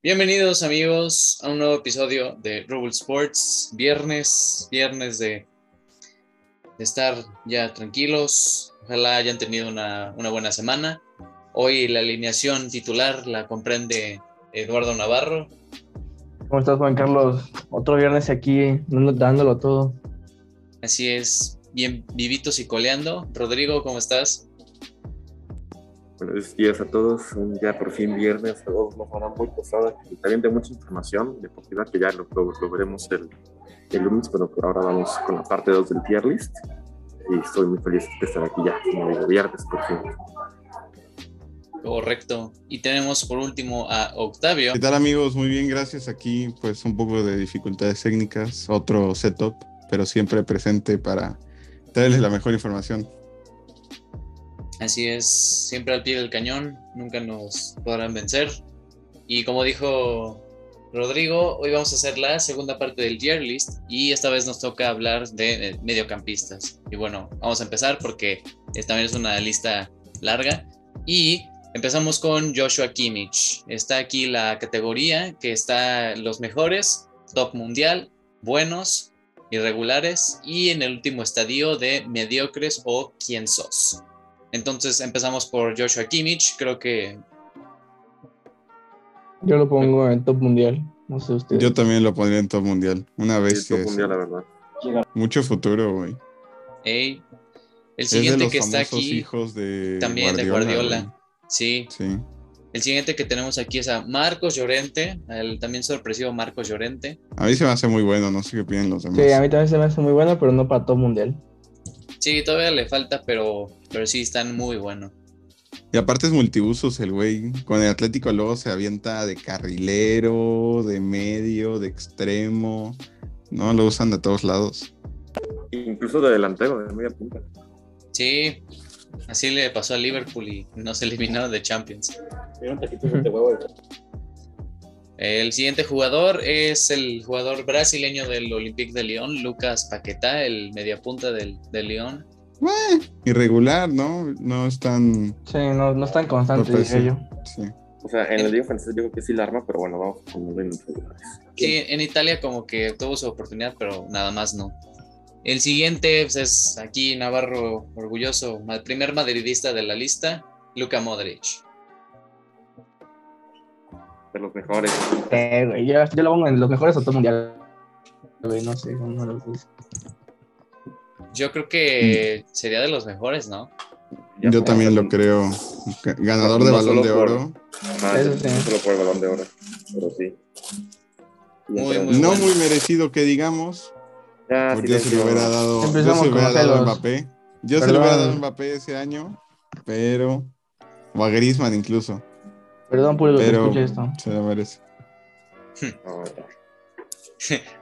Bienvenidos amigos a un nuevo episodio de Rubble Sports. Viernes, viernes de, de estar ya tranquilos. Ojalá hayan tenido una, una, buena semana. Hoy la alineación titular la comprende Eduardo Navarro. ¿Cómo estás Juan Carlos? Otro viernes aquí dándolo todo. Así es, bien vivitos y coleando. Rodrigo, ¿cómo estás? Buenos días a todos, ya por fin viernes, todos nos van muy pesada y también de mucha información deportiva que ya lo, lo, veremos el, el, lunes, pero por ahora vamos con la parte 2 del tier list y estoy muy feliz de estar aquí ya, como digo, viernes por fin. Correcto. Y tenemos por último a Octavio. ¿Qué tal amigos? Muy bien, gracias. Aquí pues un poco de dificultades técnicas, otro setup, pero siempre presente para traerles la mejor información. Así es, siempre al pie del cañón, nunca nos podrán vencer. Y como dijo Rodrigo, hoy vamos a hacer la segunda parte del tier list y esta vez nos toca hablar de mediocampistas. Y bueno, vamos a empezar porque también es una lista larga. Y empezamos con Joshua Kimmich. Está aquí la categoría que está los mejores, top mundial, buenos, irregulares y en el último estadio de mediocres o quién sos. Entonces empezamos por Joshua Kimmich, creo que... Yo lo pongo en top mundial, no sé ustedes. Yo también lo pondría en top mundial, una vez sí, top mundial, la verdad. Mucho futuro, güey. Hey. El siguiente que está aquí... hijos de también Guardiola, de Guardiola. Sí. Sí. El siguiente que tenemos aquí es a Marcos Llorente, el también sorpresivo Marcos Llorente. A mí se me hace muy bueno, no sé qué opinan los demás. Sí, a mí también se me hace muy bueno, pero no para top mundial. Sí, todavía le falta, pero, pero sí están muy buenos. Y aparte es multiusos el güey. Con el Atlético luego se avienta de carrilero, de medio, de extremo. No, lo usan de todos lados. Incluso de delantero, de media punta. Sí, así le pasó a Liverpool y no se eliminó de Champions. El siguiente jugador es el jugador brasileño del Olympique de Lyon, Lucas Paquetá, el mediapunta del, del Lyon. Eh, irregular, ¿no? No es tan. Sí, no, no es tan constante, diría yo. Sí. O sea, en el Liga francés yo creo que sí la arma, pero bueno, vamos con los. Sí, en Italia como que tuvo su oportunidad, pero nada más no. El siguiente pues, es aquí Navarro orgulloso, el primer madridista de la lista, Luka Modric. De los mejores. Eh, güey, yo, yo lo pongo en los mejores o todo mundial. Güey, no sé, uno de los dos. Yo creo que sería de los mejores, ¿no? Ya Yo también lo creo. Ganador de No balón de por- oro. Ah, no solo por el balón de oro, pero sí. Muy, no bueno. muy merecido que digamos. Ya, Porque yo se lo hubiera dado. Yo se lo hubiera dado a. Mbappé. Yo se lo hubiera dado a Mbappé ese año. Pero. O a Griezmann incluso. Perdón por lo que Pero escuché esto. se lo merece.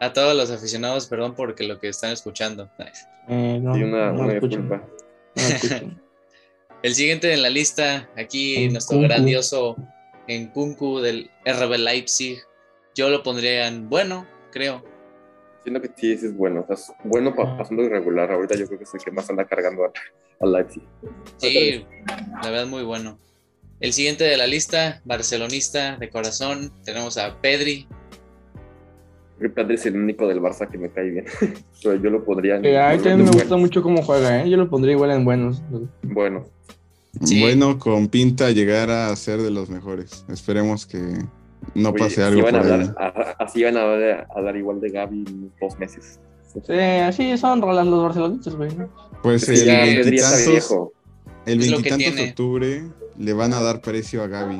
A todos los aficionados, perdón por lo que están escuchando. Eh, no, Sí, una, no una. El siguiente en la lista, aquí En nuestro Kunku. grandioso en Kunku del RB Leipzig. Yo lo pondría en bueno, creo. Siento que sí, ese es bueno. O sea, es bueno pa- pasando irregular. Ahorita yo creo que es el que más anda cargando a, a Leipzig. Sí, la verdad muy bueno. El siguiente de la lista, barcelonista de corazón, tenemos a Pedri. Creo que Pedri es el único del Barça que me cae bien. Pero yo lo pondría en Eh, a mí en también me gusta buenos. mucho cómo juega, ¿eh? Yo lo pondría igual en buenos. Bueno, Sí. Bueno, con pinta llegar a ser de los mejores. Esperemos que no oye, pase así algo van a por ahí. hablar, a- así van a hablar, a hablar igual de Gaby en dos meses. Sí, así son rolas los barcelonistas, güey. Pues Es que el ya veintitantos, el veintitantos de octubre le van a dar precio a Gaby.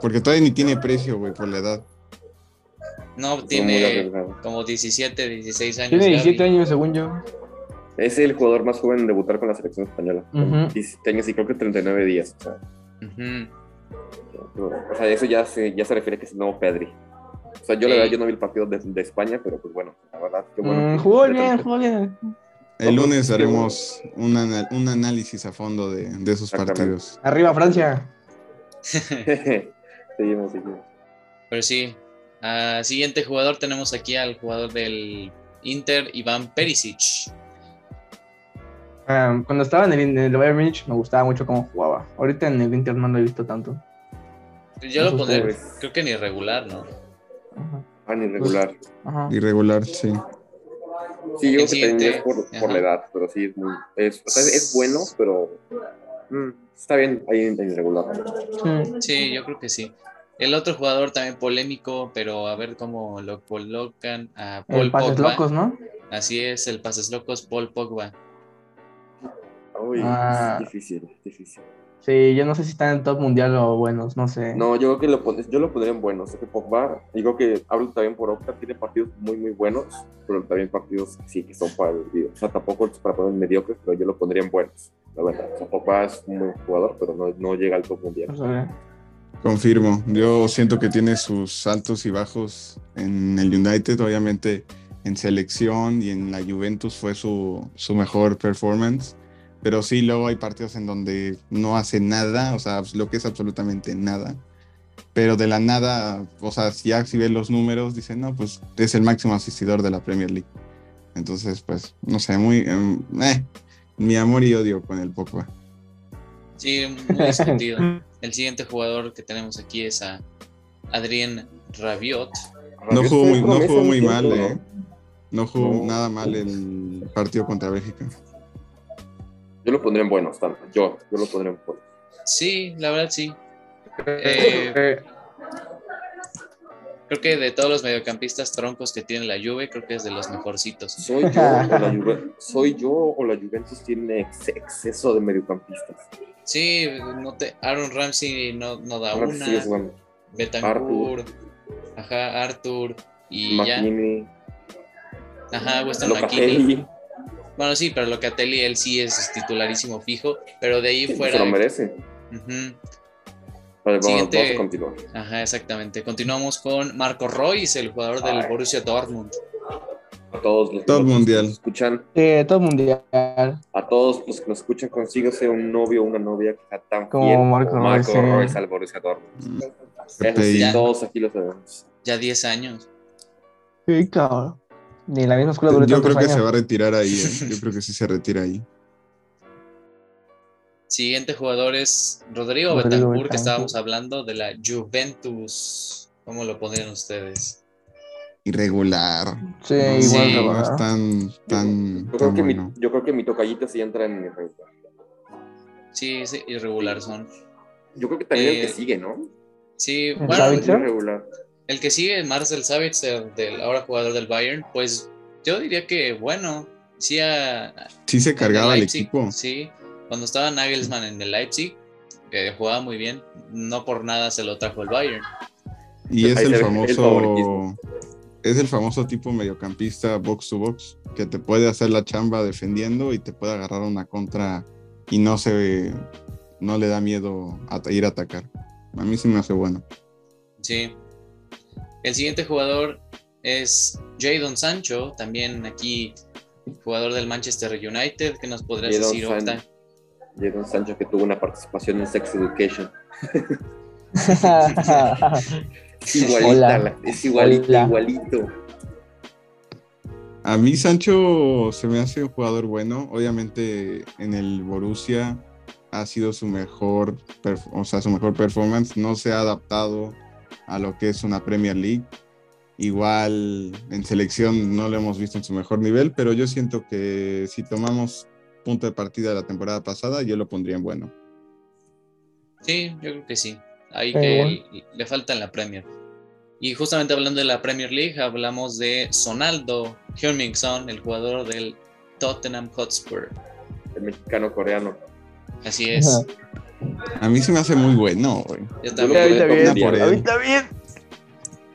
Porque todavía ni tiene precio, güey, por la edad. No, tiene como 17, 16 años. Tiene 17 Gavi. años, según yo. Es el jugador más joven en debutar con la selección española. 17 años y creo que 39 días. O sea, o sea, eso ya se, ya se refiere a que es el nuevo Pedri. O sea, yo la Sí. verdad yo no vi el partido de, de España, pero pues bueno, la verdad, qué bueno. Mm, que- jugó que- bien, jugó bien. El pues, lunes haremos un, un análisis a fondo de, de esos partidos. Arriba, Francia. seguimos, seguimos. Pero sí. Ah, siguiente jugador tenemos aquí al jugador del Inter, Iván Perisic. Ah, cuando estaba en el, en el Bayern Munich me gustaba mucho cómo jugaba. Ahorita en el Inter no lo he visto tanto. Yo lo pondré, creo que ni regular, ¿no? Ajá. Tan irregular. Ajá. Irregular, sí. Sí, yo creo que también es por, por la edad, pero sí es muy. Es, o sea, es, es bueno, pero. mm, está bien ahí en, irregular. Sí. Sí, yo creo que sí. El otro jugador también polémico, pero a ver cómo lo colocan a Paul El pases Pogba. locos, ¿no? Así es, el pases locos Paul Pogba. Uy, Ah. es difícil, difícil. Sí, yo no sé si están en top mundial o buenos, no sé. No, yo creo que lo, yo lo pondría en buenos. Sé que Pogba, digo que hablo también por Opta, tiene partidos muy, muy buenos, pero también partidos sí que son para el. O sea, tampoco es para poner mediocres, pero yo lo pondría en buenos, la verdad. O sea, Pogba es un buen jugador, pero no, no llega al top mundial. Confirmo. Yo siento que tiene sus altos y bajos en el United. Obviamente en selección y en la Juventus fue su, su mejor performance. Pero sí, luego hay partidos en donde no hace nada, o sea, lo que es absolutamente nada. Pero de la nada, o sea, si ya si ves los números, dicen, no, pues es el máximo asistidor de la Premier League. Entonces, pues, no sé, muy... em, eh, mi amor y odio con el Pogba. Sí, muy discutido. El siguiente jugador que tenemos aquí es a Adrien Rabiot. No jugó fue muy, no jugó muy mal, ¿no? ¿eh? No jugó No. nada mal el partido contra Bélgica. Yo lo pondría en buenos. Yo, yo lo pondría en buenos. Sí, la verdad sí. Eh, creo que de todos los mediocampistas troncos que tiene la Juve, creo que es de los mejorcitos. ¿Soy yo, o la Juve- ¿Soy yo o la Juventus tiene ex- exceso de mediocampistas? Sí, no te, Aaron Ramsey no, no da Ahora una. sí es bueno. Betancourt, ajá, Arthur y ya. McKinney, Ajá, Weston McKinney. Bueno, sí, pero Locatelli él sí es titularísimo fijo, pero de ahí sí, fuera. se lo merece. Ujú, Vale, vamos, Siguiente. vamos a continuar. Ajá, exactamente. Continuamos con Marco Royce, el jugador del Ay. Borussia Dortmund. A todos los que Top nos mundial. escuchan, Sí, top mundial. a todos los que nos escuchan, consíguese un novio o una novia que sea tan Como fiel Marco como Marco Royce, al Borussia Dortmund. Eso sí, Ya. todos aquí lo sabemos. Ya 10 años. Sí, claro. Ni la misma escuela duró Yo creo que se va a retirar ahí, ¿eh? Yo creo que sí se retira ahí. Siguiente jugador es Rodrigo, Rodrigo Betancourt, que estábamos hablando de la Juventus. ¿Cómo lo pondrían ustedes? Irregular. Sí, No, igual. Sí. no es tan, tan, Yo creo, tan que mi, bueno. yo creo que mi tocallito sí entra en irregular. Sí, sí, irregular son. Yo creo que también el Eh, que sigue, ¿no? Sí, ¿El bueno? Irregular. El que sigue, Marcel Sabitzer, del ahora jugador del Bayern, pues yo diría que, bueno, sí a, Sí se cargaba el Leipzig, equipo. Sí, cuando estaba Nagelsmann en el Leipzig, eh, jugaba muy bien. No por nada se lo trajo el Bayern. Y es el famoso. Es el famoso tipo mediocampista box to box que te puede hacer la chamba defendiendo y te puede agarrar una contra y no se no le da miedo a ir a atacar. A mí sí me hace bueno. Sí. El siguiente jugador es Jadon Sancho, también aquí jugador del Manchester United. ¿Qué nos podrías Jadon decir. Octa? Jadon Sancho que tuvo una participación en Sex Education. Igualita, Hola. la- es igualito, Hola. igualito. A mí Sancho se me hace un jugador bueno. Obviamente en el Borussia ha sido su mejor, o sea, su mejor performance. No se ha adaptado a lo que es una Premier League. Igual en selección no lo hemos visto en su mejor nivel, pero yo siento que si tomamos punto de partida de la temporada pasada, yo lo pondría en bueno. Sí, yo creo que sí. Ahí que bueno. le falta en la Premier. Y justamente hablando de la Premier League, hablamos de Sonaldo Heung-Min-Son, el jugador del Tottenham Hotspur. El mexicano coreano. Así es. A mí se me hace muy bueno, güey. Yo también. Ahorita bien, mundial. por él. ahorita bien.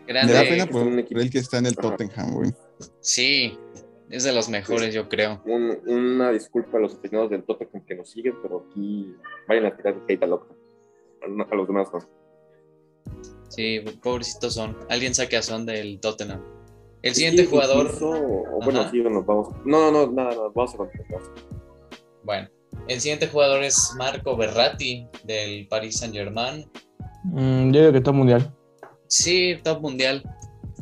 Me Grande. da pena por él que está en el. Tottenham, güey. Sí, es de los mejores, yo creo. Un- una disculpa a los aficionados del Tottenham que nos siguen, pero aquí vayan a tirar hate a loca. A los demás no. Sí, pobrecitos son. Alguien saque a Son del Tottenham. El siguiente Sí, jugador, incluso- o bueno, sí, nos vamos. No, no, no, nada, nada, vamos a continuar. bueno, el siguiente jugador es Marco Berratti del Paris Saint Germain. Mm, yo digo que top mundial. Sí, top mundial.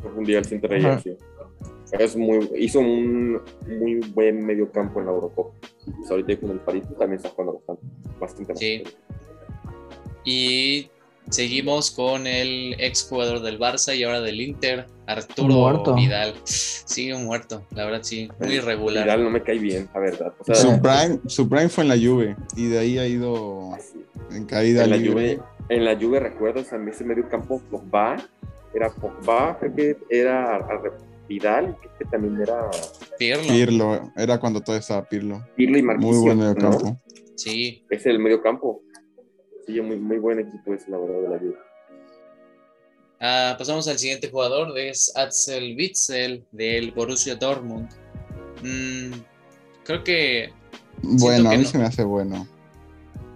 Por mundial sin traer, sí. Es muy, hizo un muy buen medio campo en la Eurocopa. Pues ahorita con el París también está jugando bastante. bastante Sí. bastante. Y Seguimos con el ex jugador del Barça y ahora del Inter, Arturo Muerto. Vidal. Sigue muerto, la verdad sí, muy irregular. Vidal no me cae bien, la verdad. O sea, Su prime, su prime fue en la Juve y de ahí ha ido en caída en la libre. Juve, en la Juve recuerdas a mí ese medio campo Pogba, era Pogba, creo que era Vidal, creo que también era Pirlo. Pirlo, era cuando todo estaba Pirlo. Pirlo y Marquisio. Muy buen medio ¿no? campo. Sí, Ese es el medio campo. Sí, muy, muy buen equipo ese, la verdad, de la Juve. Ah, pasamos al siguiente jugador, es Axel Witzel del Borussia Dortmund. Mm, creo que Bueno, a mí no. se me hace bueno.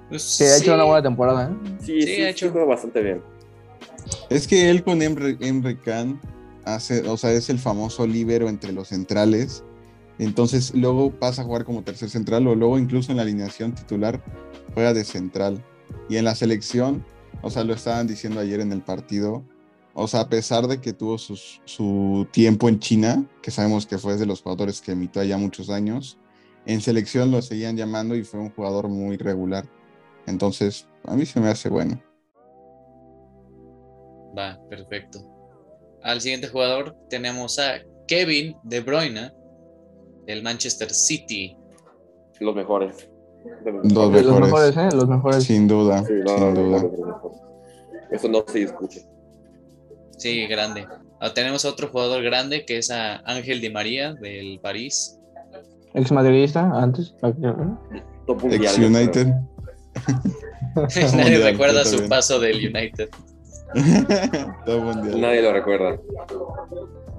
pues, Sí, ha hecho una buena temporada, ¿eh? Sí, Sí, sí, ha sí, hecho- juega bastante bien. Es que él con Emre, Emre Can hace, o sea, es el famoso líbero entre los centrales. Entonces luego pasa a jugar como tercer central o luego incluso en la alineación titular juega de central. Y en la selección, o sea, lo estaban diciendo ayer en el partido, o sea, a pesar de que tuvo sus- su tiempo en China, que sabemos que fue de los jugadores que emitió allá muchos años, en selección lo seguían llamando y fue un jugador muy regular. Entonces, a mí se me hace bueno. Va, perfecto. Al siguiente jugador tenemos a Kevin De Bruyne del Manchester City. Los mejores. Los mejores. mejores, ¿eh? Los mejores. Sin duda, Sí, no, sin duda. Eso no se discute. Sí, grande. Ah, tenemos otro jugador grande que es a Ángel Di María del París. Ex madridista, antes. Ex. United. Nadie recuerda su paso del United. Todo mundial. Nadie lo recuerda.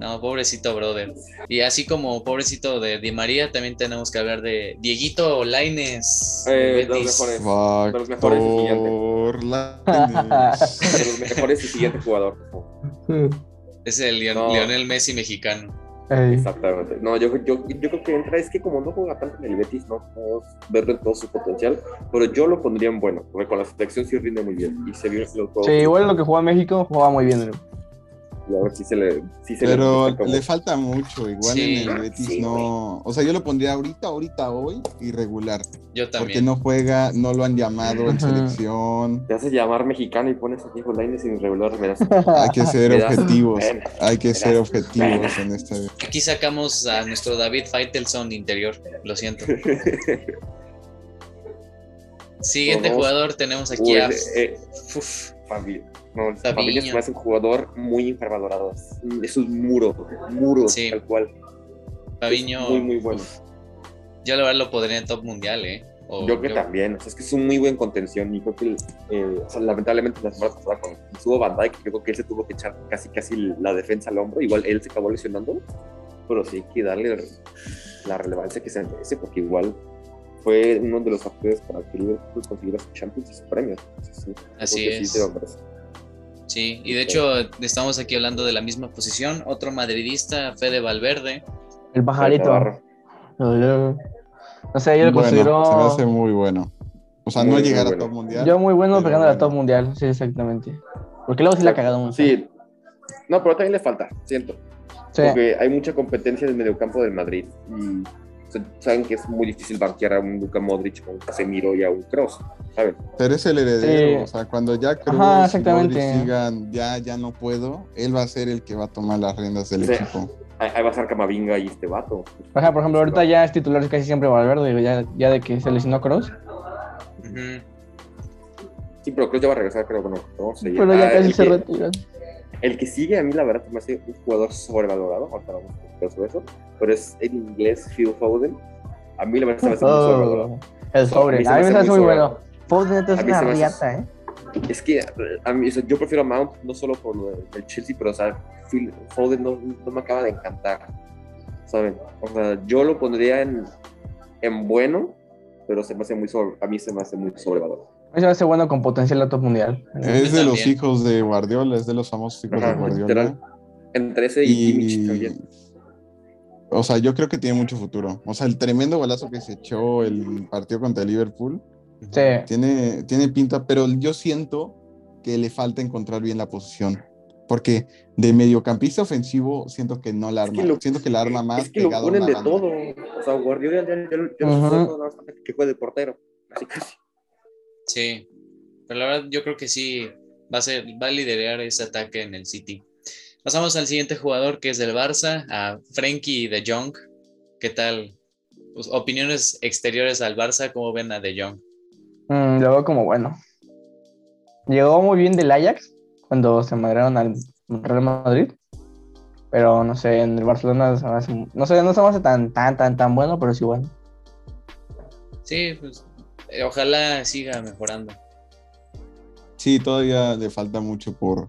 No, pobrecito brother. Y así como pobrecito de Di María, también tenemos que hablar de Dieguito Laines. Eh, los mejores. De los mejores y siguiente. De los mejores y siguiente jugador. Es el No. Lionel Messi mexicano. Ey. Exactamente. No, yo, yo, yo creo que entra, es que como no juega tanto en el Betis, no podemos en todo su potencial, pero yo lo pondría en bueno, porque con la selección sí rinde muy bien. Y se vio. Sí, igual lo que juega México, jugaba muy bien. A ver si se le. Si se Pero le falta mucho. Igual Sí. en el Betis Sí, no. O sea, yo lo pondría ahorita, ahorita, hoy, irregular. Yo Porque también. no juega, no lo han llamado en selección. Te haces llamar mexicano y pones a Diego Lainez sin irregular, me das- Hay que ser objetivos. pena. Hay que ser das objetivos pena. en esta. Aquí sacamos a nuestro David Faitelson interior. Lo siento. Siguiente jugador tenemos aquí Uy, a eh, Uf, Fabi. No, Fabiño. Me hace un jugador muy infravalorado. Es un- Es muro, muro, Sí. tal cual. Fabiño. Muy, muy bueno. uf. Yo la verdad lo podría en top mundial, ¿eh? O Yo creo que también, o sea, es que es un muy buen contención y creo que, eh, o sea, lamentablemente la semana pasada cuando estuvo Van yo creo que él se tuvo que echar casi casi la defensa al hombro, igual él se acabó lesionando, pero sí hay que darle la relevancia que se merece porque igual fue uno de los factores para que Liverpool consiguiera su Champions y su premio. Entonces, Así sí Sí, y de hecho estamos aquí hablando de la misma posición. Otro madridista, Fede Valverde. El pajarito. Navarro. No sé, yo lo Bueno, considero. se me hace muy bueno. O sea, no Muy, llegar a bueno. top mundial. Yo muy bueno pegando a la bueno. top mundial, sí, exactamente. Porque luego sí la ha cagado mucho. Sí, no, pero también le falta, siento. Sí. Porque hay mucha competencia en el mediocampo del Madrid. Y saben que es muy difícil banquear a un Luka Modric, a un Casemiro y a un Kroos, ¿saben? Pero es el heredero, Sí. o sea, cuando ya Cruz Ajá, y exactamente. Modric digan ya, ya no puedo, él va a ser el que va a tomar las riendas del Sí. equipo. Ahí, va a estar Camavinga y este vato. Ajá, por ejemplo, ahorita ya es titular casi siempre Valverde, digo, ya, ya de que se lesionó Cross. Sí, pero Kroos ya va a regresar, creo, vamos a seguir. Pero ya Ah, casi se que- retira. El que sigue a mí, la verdad, me hace un jugador sobrevalorado, ahorita vamos a hablar sobre eso, pero es el inglés Phil Foden. A mí la verdad se me hace muy sobrevalorado. Oh, el sobre. A mí se me hace muy muy bueno. Foden es una riata, ¿eh? Es que a mí, o sea, yo prefiero a Mount no solo por lo del del Chelsea, pero o sea, Phil Foden no, no me acaba de encantar, ¿saben? O sea, yo lo pondría en, en bueno, pero se me hace muy sobre, a mí se me hace muy sobrevalorado. Me hace bueno con potencial a top mundial. Es de los hijos de Guardiola, es de los famosos hijos Ajá, de Guardiola. literal. Entre ese y, Kimmich también. o sea, yo creo que tiene mucho futuro. O sea, el tremendo golazo que se echó el partido contra el Liverpool Sí. tiene, tiene pinta, pero yo siento que le falta encontrar bien la posición. Porque de mediocampista ofensivo siento que no la Es arma. que lo- siento que la arma más Es que lo ponen de banda. todo. O sea, Guardiola ya, ya, ya, nada más que juegue de portero. Así casi. Sí. Pero la verdad, yo creo que sí. va a, ser, va a liderar ese ataque en el City. Pasamos al siguiente jugador que es del Barça, a Frenkie de Jong. ¿Qué tal? Pues, opiniones exteriores al Barça, ¿cómo ven a de Jong? Mm, lo veo como bueno. Llegó muy bien del Ajax cuando se madrearon al Real Madrid. Pero no sé, en el Barcelona se hace- no sé, no se me hace tan, tan, tan, tan bueno, pero sí bueno. Sí, pues ojalá siga mejorando. Sí, todavía le falta mucho por,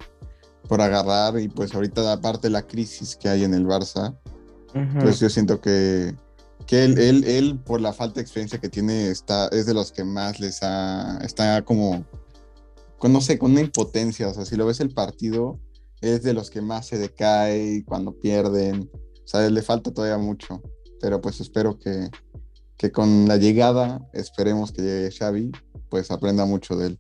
por agarrar y pues ahorita aparte de la crisis que hay en el Barça, pues yo siento que, que él, él, él, por la falta de experiencia que tiene, está, es de los que más les ha, está como, con, no sé, con una impotencia, o sea, si lo ves el partido, es de los que más se decae cuando pierden, o sea, le falta todavía mucho, pero pues espero que, que con la llegada, esperemos que llegue Xavi, pues aprenda mucho de él.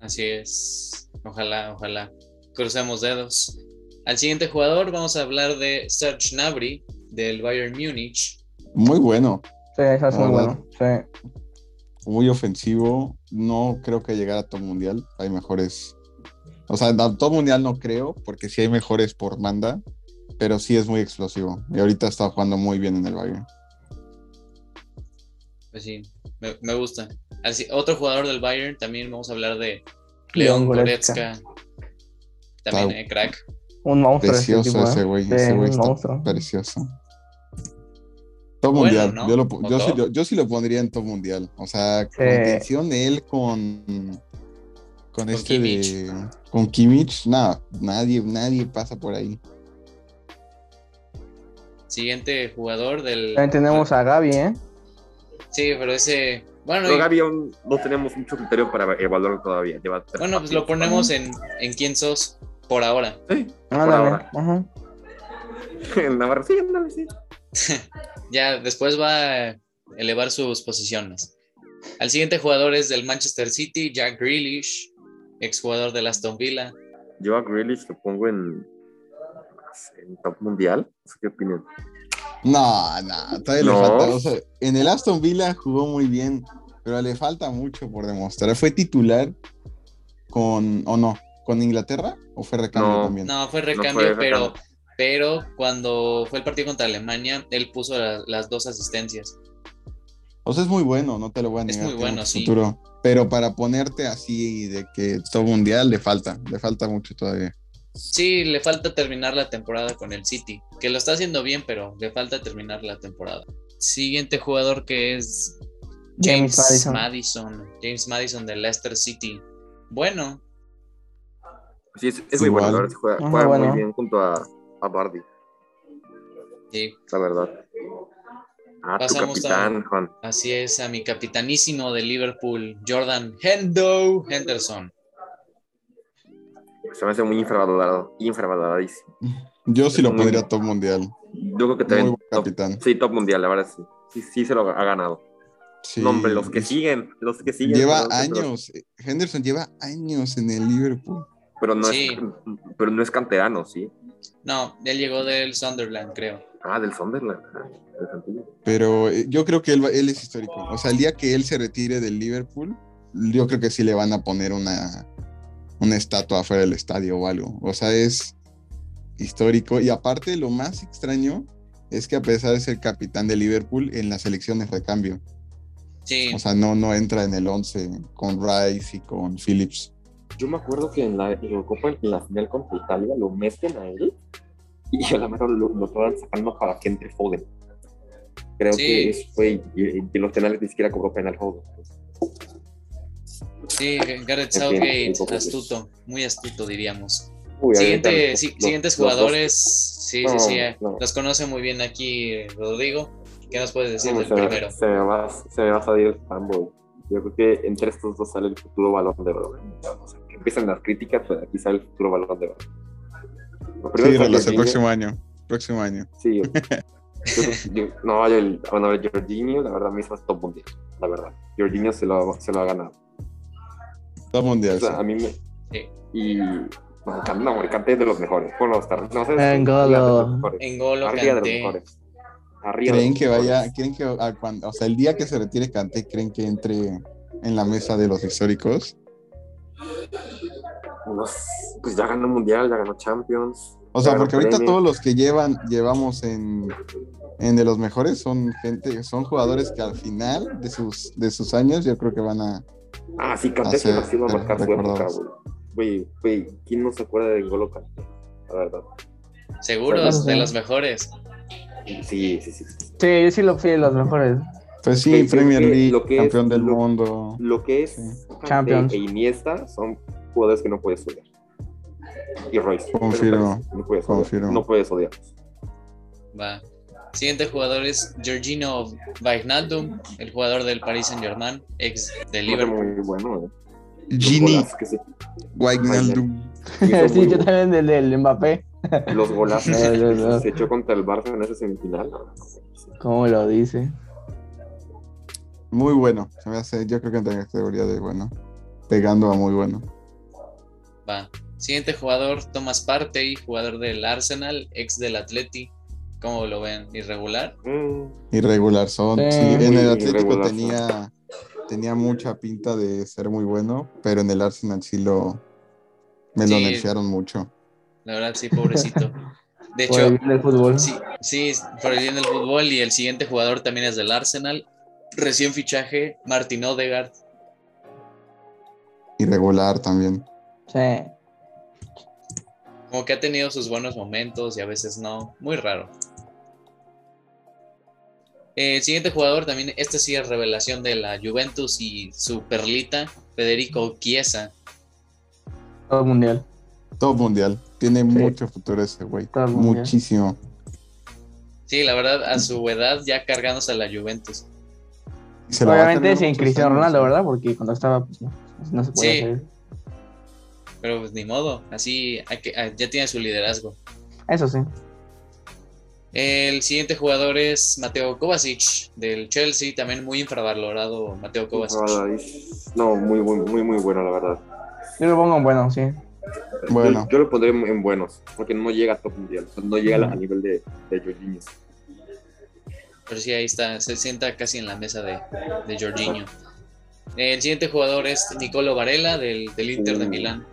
Así es. Ojalá, ojalá. Crucemos dedos. Al siguiente jugador vamos a hablar de Serge Gnabry del Bayern Múnich. Muy bueno, Sí, hace muy bueno. Sí. muy ofensivo. No creo que llegara a todo mundial. Hay mejores. O sea, a todo mundial no creo, porque sí hay mejores por banda, pero sí es muy explosivo. Y ahorita está jugando muy bien en el Bayern. Pues sí, me, me gusta. Al si- otro jugador del Bayern también vamos a hablar de León Goretzka. Goretzka. También, eh, crack. Un monstruo ese Precioso tipo, ¿eh? ese güey. Sí, ese güey un está monstruo. precioso. Todo Bueno, mundial. ¿no? Yo, lo- ¿O yo, sí, lo- yo sí lo pondría en todo mundial. O sea, Sí. contención él con. Con, este Kimmich. de. Con Kimmich. Nada, nadie, nadie pasa por ahí. Siguiente jugador del. También tenemos a Gaby, ¿eh? Sí, pero ese. Bueno, Pero y- Gaby aún no tenemos mucho criterio para evaluarlo todavía. Lleva bueno pues lo ponemos en, en quién sos por ahora. Sí, por Ándale. ahora. Ajá. En Navarra, sí, ándale, sí. Ya después va a elevar sus posiciones. Al siguiente jugador es del Manchester City, Jack Grealish, exjugador del Aston Villa. Yo a Grealish lo pongo en, en top mundial. ¿Qué opinan? No, no, todavía No. le falta. o sea, en el Aston Villa jugó muy bien, pero le falta mucho por demostrar. ¿Fue titular con, o no, con Inglaterra? ¿O fue recambio No. también? No, fue fue recambio, pero, recambio. pero cuando fue el partido contra Alemania, él puso la- las dos asistencias. O sea, es muy bueno, no te lo voy a Es negar. muy tiene bueno, sí. futuro. Pero para ponerte así de que todo mundial le falta, le falta mucho todavía. Sí, le falta terminar la temporada con el City, que lo está haciendo bien, pero le falta terminar la temporada. Siguiente jugador que es James James Madison. Madison. James Madison de Leicester City. Bueno, Sí, es, es muy bueno, Igual. la verdad. Juega, Ajá, juega bueno. muy bien junto a, a Bardi, sí, la verdad. Ah, tu Pasamos capitán, Juan. así es a mi capitanísimo de Liverpool, Jordan Hendo Henderson. Se me hace muy infravalorado, infravaloradísimo. Yo sí lo Muy- pondría todo mundial. Yo creo que Muy también. buen top- capitán. sí, top mundial, la verdad sí. Sí, sí se lo ha ganado. Sí. No, hombre, los que siguen, los que siguen. Lleva años. eh, Henderson lleva años en el Liverpool. Pero no, Sí. es, pero no es canterano, ¿sí? No, él llegó del Sunderland, creo. Ah, del Sunderland. ah. Pero eh, yo creo que él, va- él es histórico. O sea, el día que él se retire del Liverpool, yo creo que sí le van a poner una, una estatua afuera del estadio o algo. O sea, es histórico. Y aparte, lo más extraño es que a pesar de ser capitán de Liverpool, en las elecciones recambio. Sí, O sea, no, no entra en el 11 con Rice y con Phillips. Yo me acuerdo que en la Eurocopa, en la final contra Italia, lo meten a él y a lo mejor lo, lo estaban sacando para que entre Foden. Creo Sí. que eso fue, y, y en los penales ni siquiera cobró penal Foden. Sí, Gareth Southgate, astuto, muy astuto diríamos. Uy, Siguiente, ahorita los- si- los- siguientes jugadores, sí, sí, No, sí, eh, no. los conoce muy bien aquí eh, Rodrigo. ¿Qué nos puedes decir no, del se, me, primero? se, me va, se me va a salir el fanboy. Yo creo que entre estos dos sale el futuro balón de oro. O sea, que empiezan las críticas, pero aquí sale el futuro balón de oro. Sí, el próximo año. Próximo año. Sí, yo, yo- yo- no, yo, bueno, Jorginho, la verdad, mismo es top mundial, la verdad. Jorginho se lo, se lo ha ganado. Todo mundial. O sea, sí. a mí me. Sí. Y. No, no, Cante es de los mejores. Bueno, estar, no sé. Engolo. arriba de los mejores. Engolo Arriba de los Kanté. mejores. Arriba ¿Creen los que mejores. vaya, creen que a cuando, o sea, el día que se retire Kanté, creen que entre en la mesa de los históricos? Unos- pues ya ganó Mundial, ya ganó Champions. O sea, porque ahorita todos los que llevan, llevamos en, en de los mejores son gente, son jugadores que al final de sus, de sus años yo creo que van a. Ah, sí, Kanté a sí va ser sí va a marcar su época, güey. Güey, güey, ¿quién no se acuerda de N'Golo Kanté? La verdad. Seguros, Sí. de los mejores. Sí, sí, sí. sí. Sí, yo sí lo fui de los mejores. Pues sí, Premier que League, lo que es- campeón del lo- mundo. Lo que es Sí. Champions. e Iniesta son jugadores que no puedes odiar. Y Royce. Confirmo, pero No puedes odiar. confirmo. No puedes odiar. Va. Siguiente jugador es Georgino Wijnaldum, el jugador del Paris Saint Germain, ex de Liverpool. Muy bueno, eh. Gini se- Wijnaldum. sí, yo también del, del Mbappé. Los golazos No, que no, no. se echó contra el Barça en esa semifinal. ¿Cómo lo dice? Muy bueno. Se me hace, yo creo que entra en categoría de bueno. Pegando a muy bueno. Va. Siguiente jugador, Thomas Partey, jugador del Arsenal, ex del Atleti. ¿Cómo lo ven? ¿Irregular? Mm, Irregular son. Sí. Sí, en el Atlético tenía, tenía mucha pinta de ser muy bueno, pero en el Arsenal sí lo me lo Sí. nerfearon mucho. La verdad, sí, pobrecito. De Por el hecho, bien del fútbol. sí, sí, por el bien del fútbol. Y el siguiente jugador también es del Arsenal. Recién fichaje, Martin Odegaard. Irregular también. Sí. Como que ha tenido sus buenos momentos y a veces no. Muy raro. Eh, El siguiente jugador también, este sí es revelación de la Juventus y su perlita, Federico Chiesa. Todo mundial. Top mundial. Tiene mucho futuro ese güey. Mundial. Muchísimo. Sí, la verdad, a su edad ya cargándose a la Juventus. Se Obviamente sin Cristiano años, Ronaldo. ¿verdad? Porque cuando estaba, pues no, no se podía Sí. hacer. Pero pues ni modo, así hay que- ah, ya tiene su liderazgo. Eso sí. El siguiente jugador es Mateo Kovacic del Chelsea, también muy infravalorado Mateo Kovacic. No, muy, muy, muy, muy bueno, la verdad. Yo lo pongo en bueno, sí. Bueno. Yo, yo lo pondré en, en buenos, porque no llega a top mundial, o sea, no llega a la- a nivel de, de Jorginho. Pero sí, ahí está, se sienta casi en la mesa de, de Jorginho. El siguiente jugador es Nicolo Varela del, del Inter de Uh. Milán.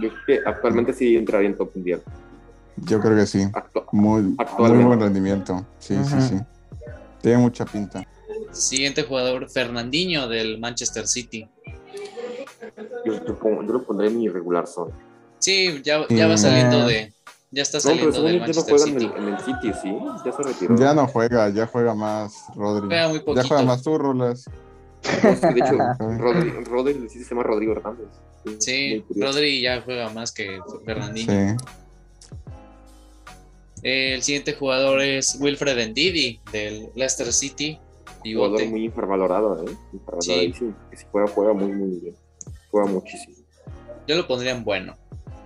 Yo creo que actualmente sí entraría en top mundial. Yo creo que sí. Actu- Muy, buen rendimiento. Sí, Ajá. sí, sí. Tiene mucha pinta. Siguiente jugador, Fernandinho del Manchester City. yo, yo lo pondré en mi irregular zona. Sí, ya, ya va Mm. saliendo de. Ya está No, pero saliendo del yo ya no Manchester juega en City. el, en el City, ¿sí? Ya se retiró. Ya no juega, ya juega más Rodri. Juega muy Ya juega más tú. No, que de hecho, Rodri, Rodri sí se llama Rodrigo Hernández. Sí, curioso. Rodri ya juega más que Fernandinho. Sí. El siguiente jugador es Wilfred Ndidi del Leicester City. Jugador muy infravalorado, ¿eh? Infravaloradísimo. Que si juega, juega muy, muy bien. Juega muchísimo. Yo lo pondría en bueno.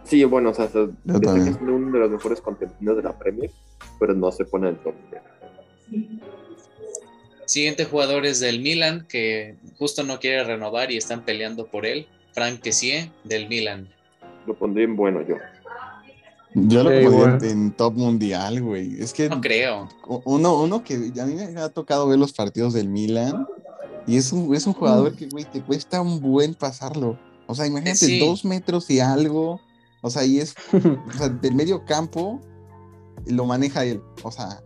Sí, bueno, o sea, se- dice que es uno de los mejores contenidos de la Premier, pero no se pone en el top. Siguiente jugador es del Milan, que justo no quiere renovar y están peleando por él. Frank Kessie del Milan. Lo pondría en bueno yo. Yo lo Sí, pondría igual. en top mundial, güey. Es que No creo. uno, uno que a mí me ha tocado ver los partidos del Milan y es un, es un jugador que, güey, te cuesta un buen pasarlo. O sea, imagínate, Sí. dos metros y algo. O sea, y es o sea, del medio campo lo maneja él. O sea,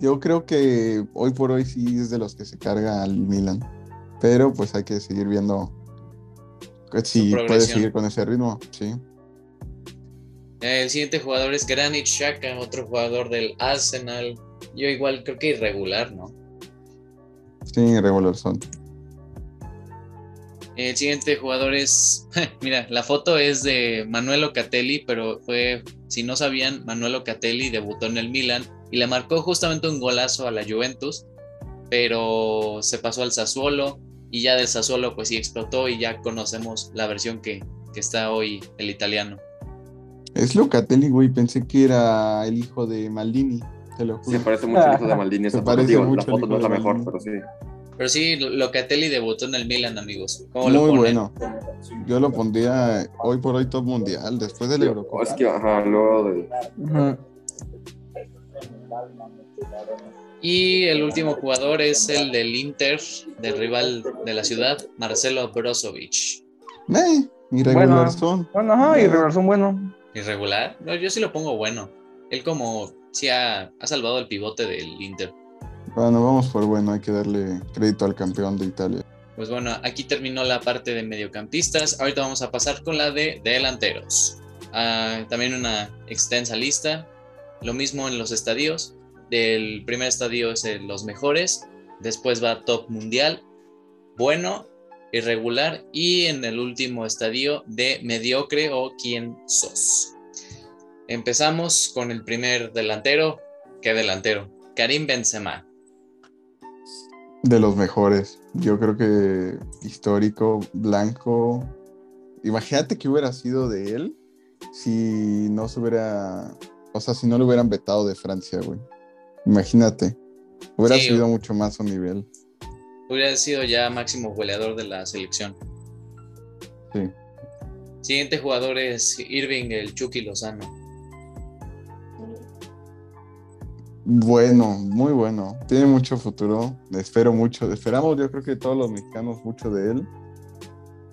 yo creo que hoy por hoy sí es de los que se carga al Milan. Pero pues hay que seguir viendo si puede seguir con ese ritmo. Sí. El siguiente jugador es Granit Xhaka, otro jugador del Arsenal. Yo igual creo que irregular, ¿no? Sí, regular son. El siguiente jugador es, mira, la foto es de Manuel Locatelli, pero fue, si no sabían, Manuel Locatelli debutó en el Milan y le marcó justamente un golazo a la Juventus, pero se pasó al Sassuolo y ya del Sassuolo pues sí explotó y ya conocemos la versión que, que está hoy el italiano. Es Locatelli, güey. Pensé que era el hijo de Maldini. Te lo Se juro. parece mucho al hijo de Maldini. Esa Se foto, parece digo, mucho la foto no es la mejor, Maldini. pero sí. Pero sí, Locatelli debutó en el Milan, amigos. ¿Cómo lo Muy ponen? bueno. Yo lo pondría hoy por hoy top mundial, después del Eurocopa. Es que, ajá, luego de. Ujú. Y el último jugador es el del Inter, del rival de la ciudad, Marcelo Brozovic. Eh, Irregular Bueno. son. Bueno, ajá, y regular son bueno. ¿Irregular? No, yo sí lo pongo bueno. Él como sí ha, ha salvado el pivote del Inter. Bueno, vamos por bueno, hay que darle crédito al campeón de Italia. Pues bueno, aquí terminó la parte de mediocampistas. Ahorita vamos a pasar con la de delanteros. Ah, también una extensa lista. Lo mismo en los estadios. Del primer estadio es el los mejores. Después va top mundial. Bueno, irregular. Y en el último estadio de mediocre o quién sos. Empezamos con el primer delantero. ¿Qué delantero? Karim Benzema. De los mejores. Yo creo que histórico, blanco. Imagínate que hubiera sido de él si no se hubiera. O sea, si no lo hubieran vetado de Francia, güey. Imagínate. Hubiera Sí, subido mucho más su nivel. Hubiera sido ya máximo goleador de la selección. Sí. Siguiente jugador es Irving el Chucky Lozano. Bueno, muy bueno. Tiene mucho futuro. Espero mucho. Esperamos, yo creo que todos los mexicanos, mucho de él.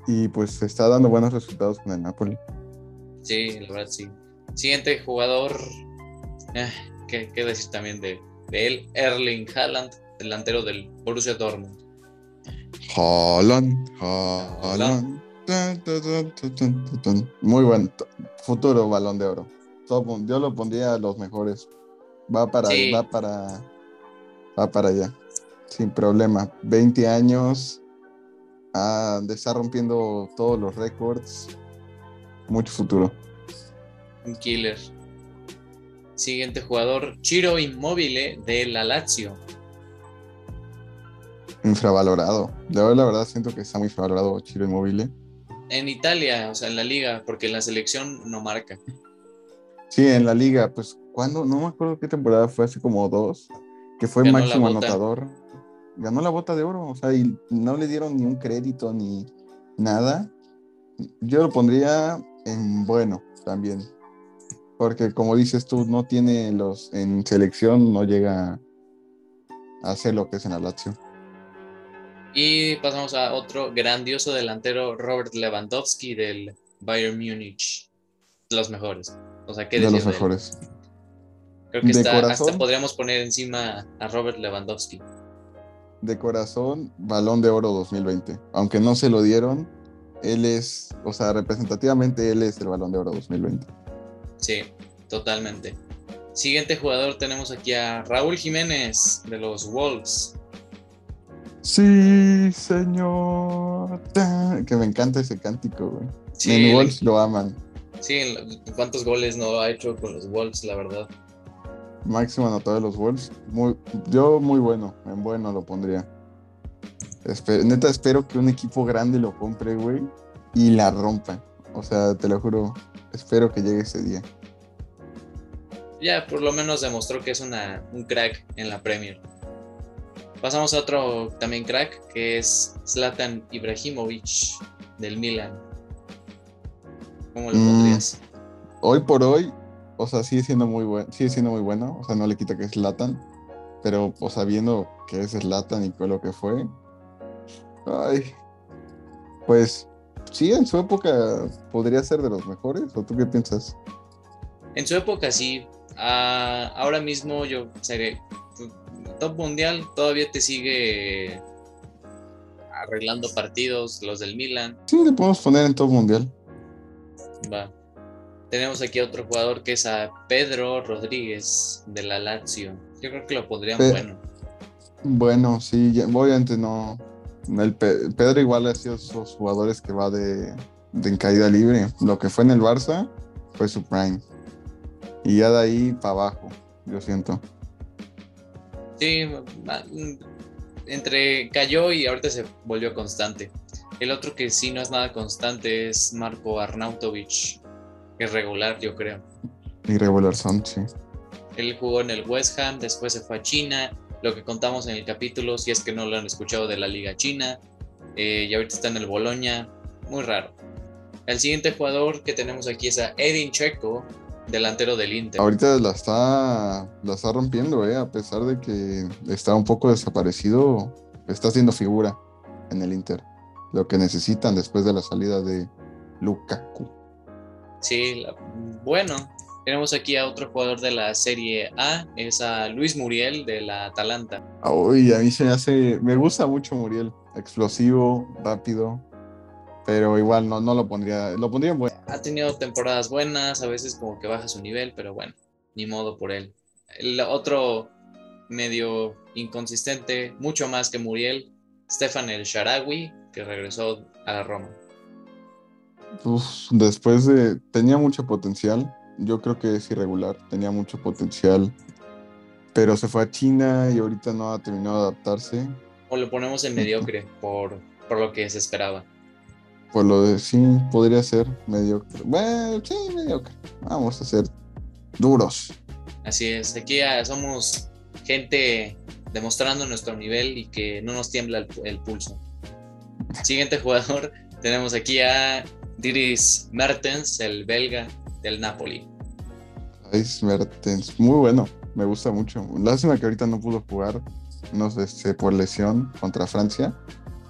Y pues está dando buenos resultados con el Napoli. Sí, la verdad sí. Siguiente jugador, eh, ¿qué, qué decir también de, de él? Erling Haaland, delantero del Borussia Dortmund. Haaland, Haaland. Muy buen futuro balón de oro. Yo lo pondría a los mejores. Va para, Sí. va para, va para allá. Sin problema. 20 años. ah, está rompiendo todos los récords. Mucho futuro. Un killer. Siguiente jugador, Chiro Immobile de la Lazio. Infravalorado. Yo la verdad siento que está muy infravalorado Chiro Inmóvil. En Italia, o sea, en la liga, porque en la selección no marca. Sí, en la liga, pues cuando, no me acuerdo qué temporada fue, hace como dos, que fue Ganó máximo anotador. Ganó la bota de oro, o sea, y no le dieron ni un crédito ni nada. Yo lo pondría en bueno también. Porque como dices tú, no tiene los, en selección no llega a hacer lo que es en la Lazio. Y pasamos a otro grandioso delantero, Robert Lewandowski del Bayern Múnich. Los mejores. O sea, ¿qué de los de mejores. Creo que De está, corazón. hasta podríamos poner encima a Robert Lewandowski. De corazón, balón de oro 2020. Aunque no se lo dieron, él es, o sea, representativamente él es el balón de oro 2020. Sí, totalmente. Siguiente jugador tenemos aquí a Raúl Jiménez de los Wolves. Sí, señor. Que me encanta ese cántico, güey. Sí, en Wolves lo aman. sí, cuántos goles no ha hecho con los Wolves, la verdad. Máximo anotador de los Wolves. Muy, yo muy bueno, en bueno lo pondría. Espe- neta, espero que un equipo grande lo compre, güey, y la rompa. O sea, te lo juro, espero que llegue ese día. Ya por lo menos demostró que es una, un crack en la Premier. Pasamos a otro también crack, que es Zlatan Ibrahimovic del Milan. ¿Cómo lo Mm. pondrías? Hoy por hoy, o sea, sigue siendo muy bueno, sigue siendo muy bueno, o sea, no le quita que es Latan, pero o sea, viendo que es Latan y con lo que fue, ay, pues sí, en su época podría ser de los mejores, ¿o tú qué piensas? En su época sí. Ah, ahora mismo yo seré top mundial, todavía te sigue arreglando partidos los del Milan. Sí, le podemos poner en top mundial. Va. Tenemos aquí a otro jugador que es a Pedro Rodríguez de la Lazio. Yo creo que lo pondrían Pe- bueno. Bueno, sí, ya- obviamente no. El Pe- Pedro igual ha sido esos jugadores que va de, de en caída libre. Lo que fue en el Barça fue su prime. Y ya de ahí para abajo, yo siento. Sí, entre cayó y ahorita se volvió constante. El otro que sí no es nada constante es Marco Arnautovic, que es regular, yo creo. Irregular son, sí. Él jugó en el West Ham, después se fue a China, lo que contamos en el capítulo, si es que no lo han escuchado de la Liga China, eh, y ahorita está en el Boloña, muy raro. El siguiente jugador que tenemos aquí es a Edin Checo, delantero del Inter. Ahorita la está, la está rompiendo, ¿eh? A pesar de que está un poco desaparecido, está haciendo figura en el Inter. Lo que necesitan después de la salida de, Lukaku. Sí, la- bueno, tenemos aquí a otro jugador de la Serie A, es a Luis Muriel de la Atalanta. Uy, a mí se me hace, me gusta mucho Muriel, explosivo, rápido, pero igual no, no lo pondría, lo pondría en buen. Ha tenido temporadas buenas, a veces como que baja su nivel, pero bueno, ni modo por él. El otro medio inconsistente, mucho más que Muriel, Stefan El Sharawi, que regresó a la Roma. Uf, después de, tenía mucho potencial, yo creo que es irregular, tenía mucho potencial, pero se fue a China y ahorita no ha terminado de adaptarse. O lo ponemos en mediocre por, por lo que se esperaba. Por lo de sí, podría ser mediocre. Bueno, sí, mediocre. Vamos a ser duros. Así es, aquí somos gente demostrando nuestro nivel y que no nos tiembla el, el pulso. Siguiente jugador, tenemos aquí a Diris Mertens, el belga del Napoli. Dries Mertens, muy bueno, me gusta mucho. Lástima que ahorita no pudo jugar, no sé, por lesión contra Francia,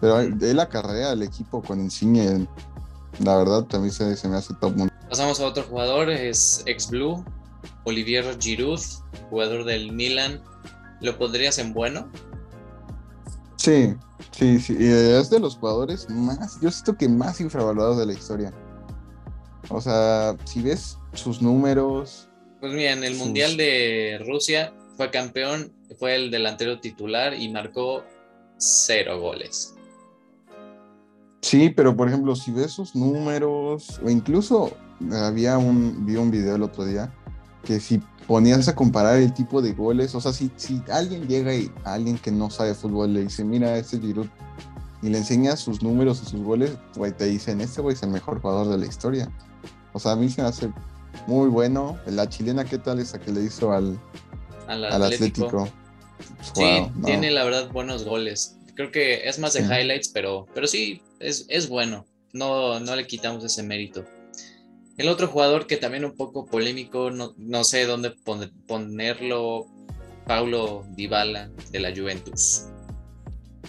pero él acarrea al equipo con Insigne. La verdad, también se, se me hace top mundial. Pasamos a otro jugador, es ex Blue, Olivier Giroud, jugador del Milan. ¿Lo pondrías en bueno? Sí, sí, sí. Y es de los jugadores más, yo siento que más infravalorados de la historia. O sea, si ves sus números, Pues mira, en el Sus- Mundial de Rusia fue campeón, fue el delantero titular y marcó cero goles. Sí, pero por ejemplo, si ves sus números, o incluso había un, vi un video el otro día, que si ponías a comparar el tipo de goles, o sea, si, si alguien llega y a alguien que no sabe fútbol le dice, mira, este Giroud, y le enseñas sus números y sus goles, güey, te dicen, este güey es el mejor jugador de la historia. O sea, a mí se me hace muy bueno. La chilena, ¿qué tal esa que le hizo al, Al al Atlético. Atlético? Sí, Wow, no. tiene la verdad buenos goles. Creo que es más de highlights, pero, pero sí, es, es bueno. No, no le quitamos ese mérito. El otro jugador que también un poco polémico, no, no sé dónde pon- ponerlo, Paulo Dybala de la Juventus.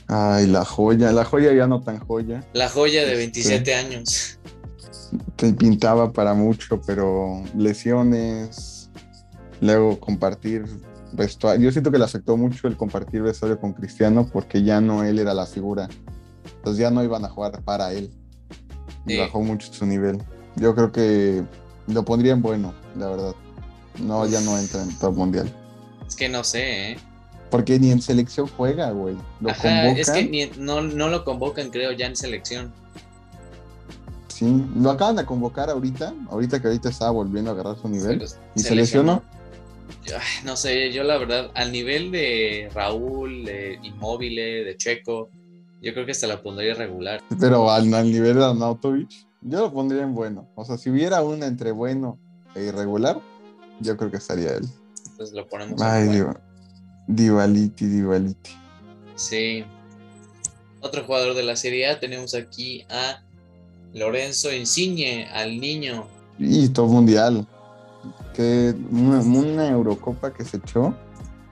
Ay, la joya, la joya ya no tan joya. La joya de Este. 27 años. te pintaba para mucho, pero lesiones, luego compartir vestuario. Yo siento que le afectó mucho el compartir vestuario con Cristiano porque ya no él era la figura. Entonces ya no iban a jugar para él. Y Sí. bajó mucho su nivel. Yo creo que lo pondría en bueno, la verdad. No, ya no entra en top mundial. Es que no sé, ¿eh? Porque ni en selección juega, güey. Lo Ajá, convocan. es que ni- no, no lo convocan, creo, ya en selección. Sí, lo acaban de convocar ahorita. Ahorita que ahorita estaba volviendo a agarrar su nivel. Se- ¿Y se se lesionó? No sé, yo la verdad, al nivel de Raúl, de Inmóvil, de Checo, yo creo que hasta la pondría regular. Pero al, al nivel de Arnautovic, yo lo pondría en bueno. O sea, si hubiera una entre bueno e irregular, yo creo que estaría él. Entonces lo ponemos. en Ay, bueno. Diva- Divaliti, Divaliti. Sí. Otro jugador de la Serie A, tenemos aquí a Lorenzo Insigne, al niño. Y top mundial. Que una, una Eurocopa que se echó,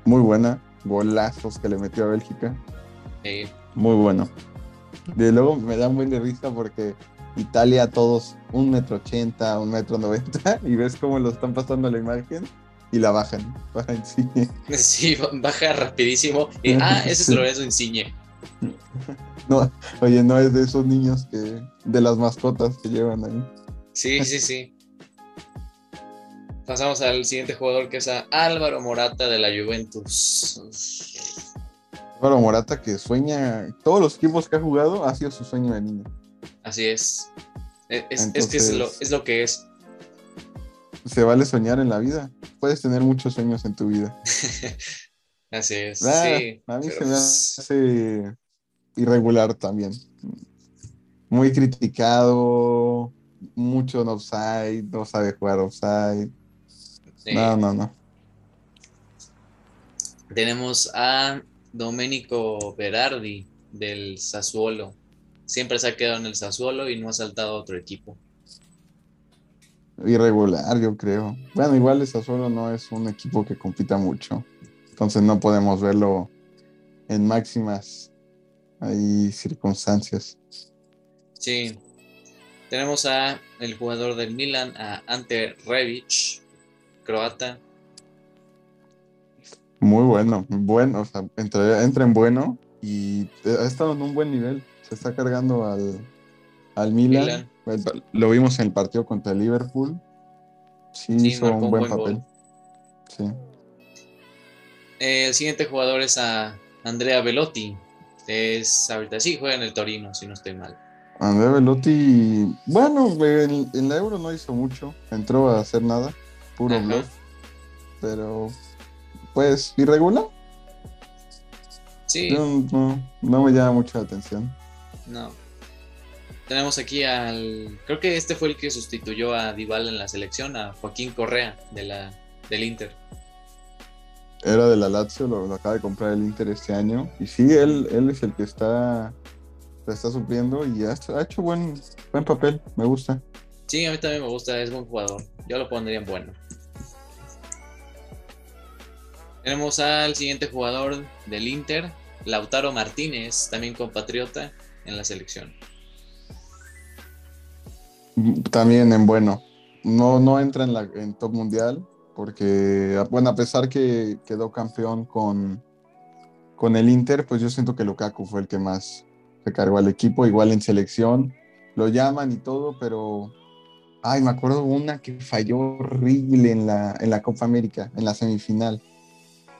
muy buena. Golazos que le metió a Bélgica, Eh, muy bueno. De luego me da un buen de risa porque Italia todos un metro ochenta, un metro noventa, y ves cómo lo están pasando la imagen y la bajan Insigne. sí, baja rapidísimo. Y, ah, ese es Sí. Lorenzo Insigne. No, oye, no es de esos niños que, de las mascotas que llevan ahí. Sí, sí, sí. Pasamos al siguiente jugador que es a Álvaro Morata de la Juventus. Álvaro Morata que sueña, todos los equipos que ha jugado ha sido su sueño de niño. Así es. Es, que es lo, es lo que es. Se vale soñar en la vida. Puedes tener muchos sueños en tu vida. Así es. Ah, sí. a mí pero se me pues, hace irregular también. Muy criticado, mucho en offside, no sabe jugar offside. No, no, no. Tenemos a Domenico Berardi del Sassuolo. Siempre se ha quedado en el Sassuolo y no ha saltado a otro equipo. Irregular, yo creo. Bueno, igual el Sassuolo no es un equipo que compita mucho. Entonces no podemos verlo en máximas circunstancias. Sí. Tenemos a el jugador del Milan, a Ante Rebic, croata. Muy bueno, bueno, o sea, entra, entra en bueno y ha estado en un buen nivel. Se está cargando al, al Milan. Milan. Lo vimos en el partido contra el Liverpool. Sí, Sí, hizo un buen buen papel. Sí. Eh, el siguiente jugador es a Andrea Velotti. Es ahorita sí, juega en el Torino, si no estoy mal. Andrea Velotti, bueno, en, en la Euro no hizo mucho. Entró a hacer nada, puro Ajá. bluff. Pero, pues, irregular. Sí, no, no me llama mucho la atención. no. Tenemos aquí al. Creo que este fue el que sustituyó a Dybala en la selección, a Joaquín Correa de la, del Inter. Era de la Lazio, lo, lo acaba de comprar el Inter este año. Y sí, él, él es el que está, lo está supliendo y ha, ha hecho buen, buen papel, me gusta. Sí, a mí también me gusta, es buen jugador. Yo lo pondría en bueno. Tenemos al siguiente jugador del Inter, Lautaro Martínez, también compatriota en la selección. También en bueno. No, no entra en, la, en top mundial porque, bueno, a pesar que quedó campeón con, con el Inter, pues yo siento que Lukaku fue el que más se cargó al equipo, igual en selección. Lo llaman y todo, pero... Ay, me acuerdo una que falló horrible en la, en la Copa América, en la semifinal.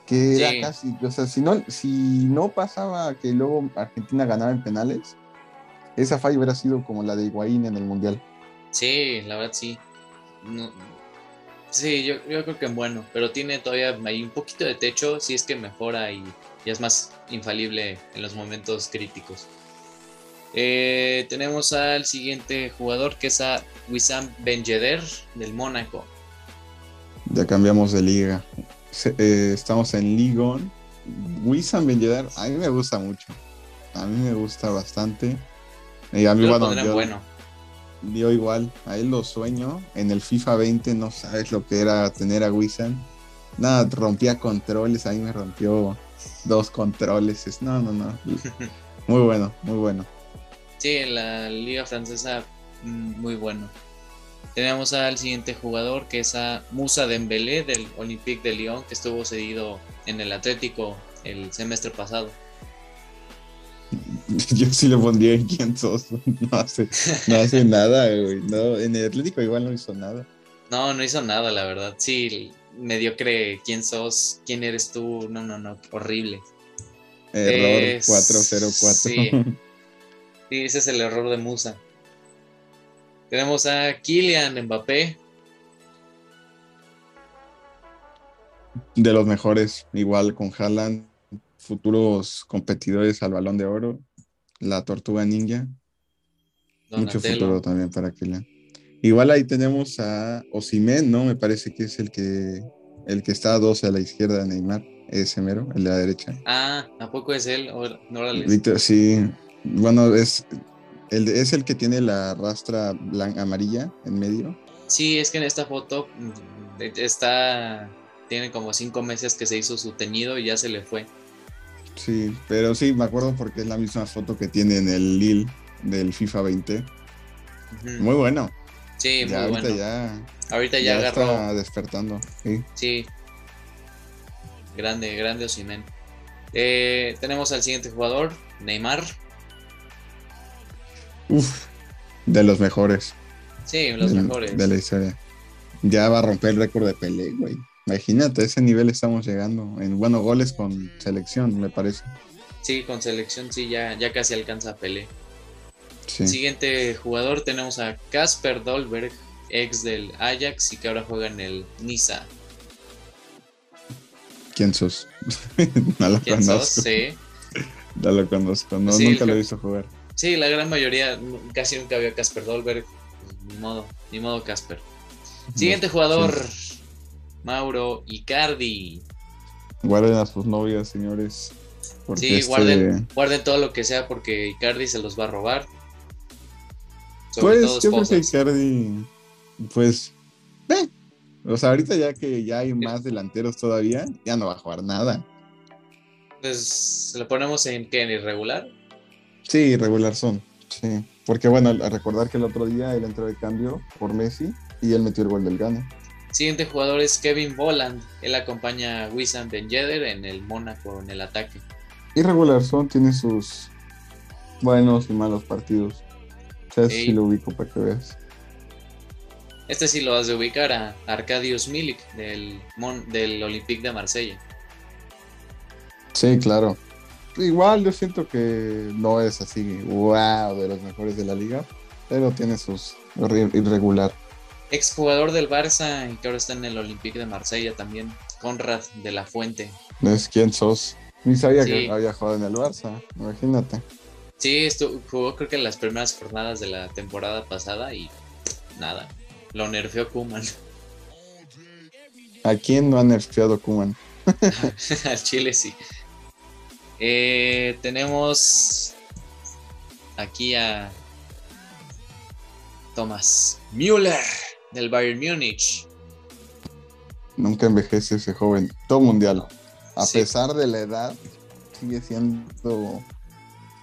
Que Sí. era casi, o sea, si no, si no pasaba que luego Argentina ganaba en penales, esa falla hubiera sido como la de Higuaín en el Mundial. Sí, la verdad sí. No- sí, yo, yo creo que en bueno, pero tiene todavía ahí un poquito de techo si es que mejora y es más infalible en los momentos críticos. Eh, tenemos al siguiente jugador que es a Wissam Ben Yedder del Mónaco. Ya cambiamos de liga. Eh, estamos en Ligon. Wissam Ben Yedder, a mí me gusta mucho. A mí me gusta bastante. Y a mí, lo bueno, yo, bueno. yo igual, a él lo sueño. En el FIFA 20 no sabes lo que era tener a Wissam. Nada, rompía controles, ahí me rompió dos controles. Es- No, no, no. Muy bueno, muy bueno. Sí, en la liga francesa mm, muy bueno. Tenemos al siguiente jugador que es a Musa Dembélé del Olympique de Lyon que estuvo cedido en el Atlético el semestre pasado. Yo sí le pondría en quién sos. No hace, no hace nada, güey. No, en el Atlético igual no hizo nada. No, no hizo nada, la verdad. Sí, mediocre. ¿Quién sos? ¿Quién eres tú? No, no, no. Horrible. Error Es- 404. sí. Sí, ese es el error de Musa. Tenemos a Kylian Mbappé. De los mejores, igual con Haaland, futuros competidores al balón de oro, la tortuga ninja, mucho futuro también para Kylian. Igual ahí tenemos a Osimen, ¿no? Me parece que es el que el que está a 12 a la izquierda de Neymar, ese mero, el de la derecha. Ah, ¿a poco es él? Ora- órale. Víctor, sí, bueno, es el, es el que tiene la rastra blanca, amarilla en medio. Sí, es que en esta foto mm, está. Tiene como cinco meses que se hizo su teñido y ya se le fue. Sí, pero sí, me acuerdo porque es la misma foto que tiene en el Lille del FIFA 20. Ujú. Muy bueno. sí, muy ya, ahorita bueno. ya, Ahorita ya, ya agarró. está despertando. Sí. Sí. Grande, grande Osimen. Eh, tenemos al siguiente jugador, Neymar. Uf, de los mejores. Sí, los de, mejores. de la historia. Ya va a romper el récord de Pelé, güey. Imagínate, a ese nivel estamos llegando. En bueno, goles con selección, me parece. Sí, con selección sí, ya, ya casi alcanza a Pelé. Sí. Siguiente jugador tenemos a Casper Dolberg, ex del Ajax y que ahora juega en el Niza. ¿Quién sos? no lo ¿Quién sos? conozco. Sí. No lo conozco. No, Sí, nunca lo he visto jugar. Sí, la gran mayoría, n- casi nunca vio a Casper Dolberg. Ni modo, ni modo Casper. Siguiente jugador, Mauro Icardi. Guarden a sus novias, señores. Sí, este- guarden, guarden todo lo que sea porque Icardi se los va a robar. Sobre Pues yo creo que. Icardi, pues, eh. O sea, ahorita ya que ya hay más delanteros todavía, ya no va a jugar nada. Pues lo ponemos en que en irregular. Sí, regular son. Sí, porque bueno, a recordar que el otro día él entró de cambio por Messi y él metió el gol del gane. Siguiente jugador es Kevin Volland. Él acompaña a Wissam Ben Yedder en el Mónaco en el ataque. Irregular son, tiene sus buenos y malos partidos. O sea, sí lo ubico para que veas. Este sí lo has de ubicar a Arkadiusz Milik del, del Olympique de Marsella. Sí, claro. Igual yo siento que no es así, wow, de los mejores de la liga, pero tiene sus irregular. Exjugador del Barça y que ahora está en el Olympique de Marsella también, Conrad de la Fuente. ¿No es quién sos? Ni sabía que había jugado en el Barça, imagínate. Sí, estuvo, jugó creo que en las primeras jornadas de la temporada pasada y nada, lo nerfeó Kuman. ¿A quién no ha nerfeado Kuman? Al Chile sí. Eh, tenemos aquí a Thomas Müller del Bayern Múnich. Nunca envejece ese joven. Todo mundial. A pesar de la edad, sigue siendo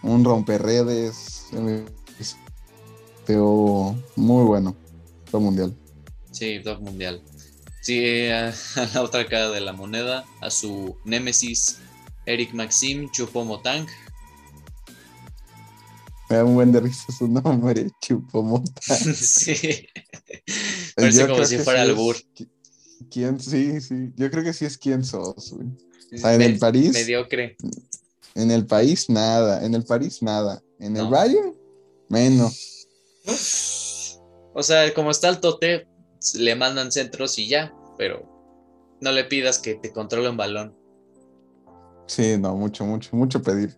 un romperredes. Pero muy bueno mundial. Sí, top mundial. Sí, a, la otra cara de la moneda, a su némesis, Eric Maxim Chupomotang. Me da un buen de risa su nombre, Chupomotang. sí. Parece como si fuera el bur. ¿Quién? Sí, sí. Yo creo que sí es quién sos, en el París. Mediocre. En el país, nada. En el París, nada. En el Bayern, menos. O sea, como está el Tote, le mandan centros y ya, pero no le pidas que te controle un balón. Sí, no, mucho, mucho, mucho pedir.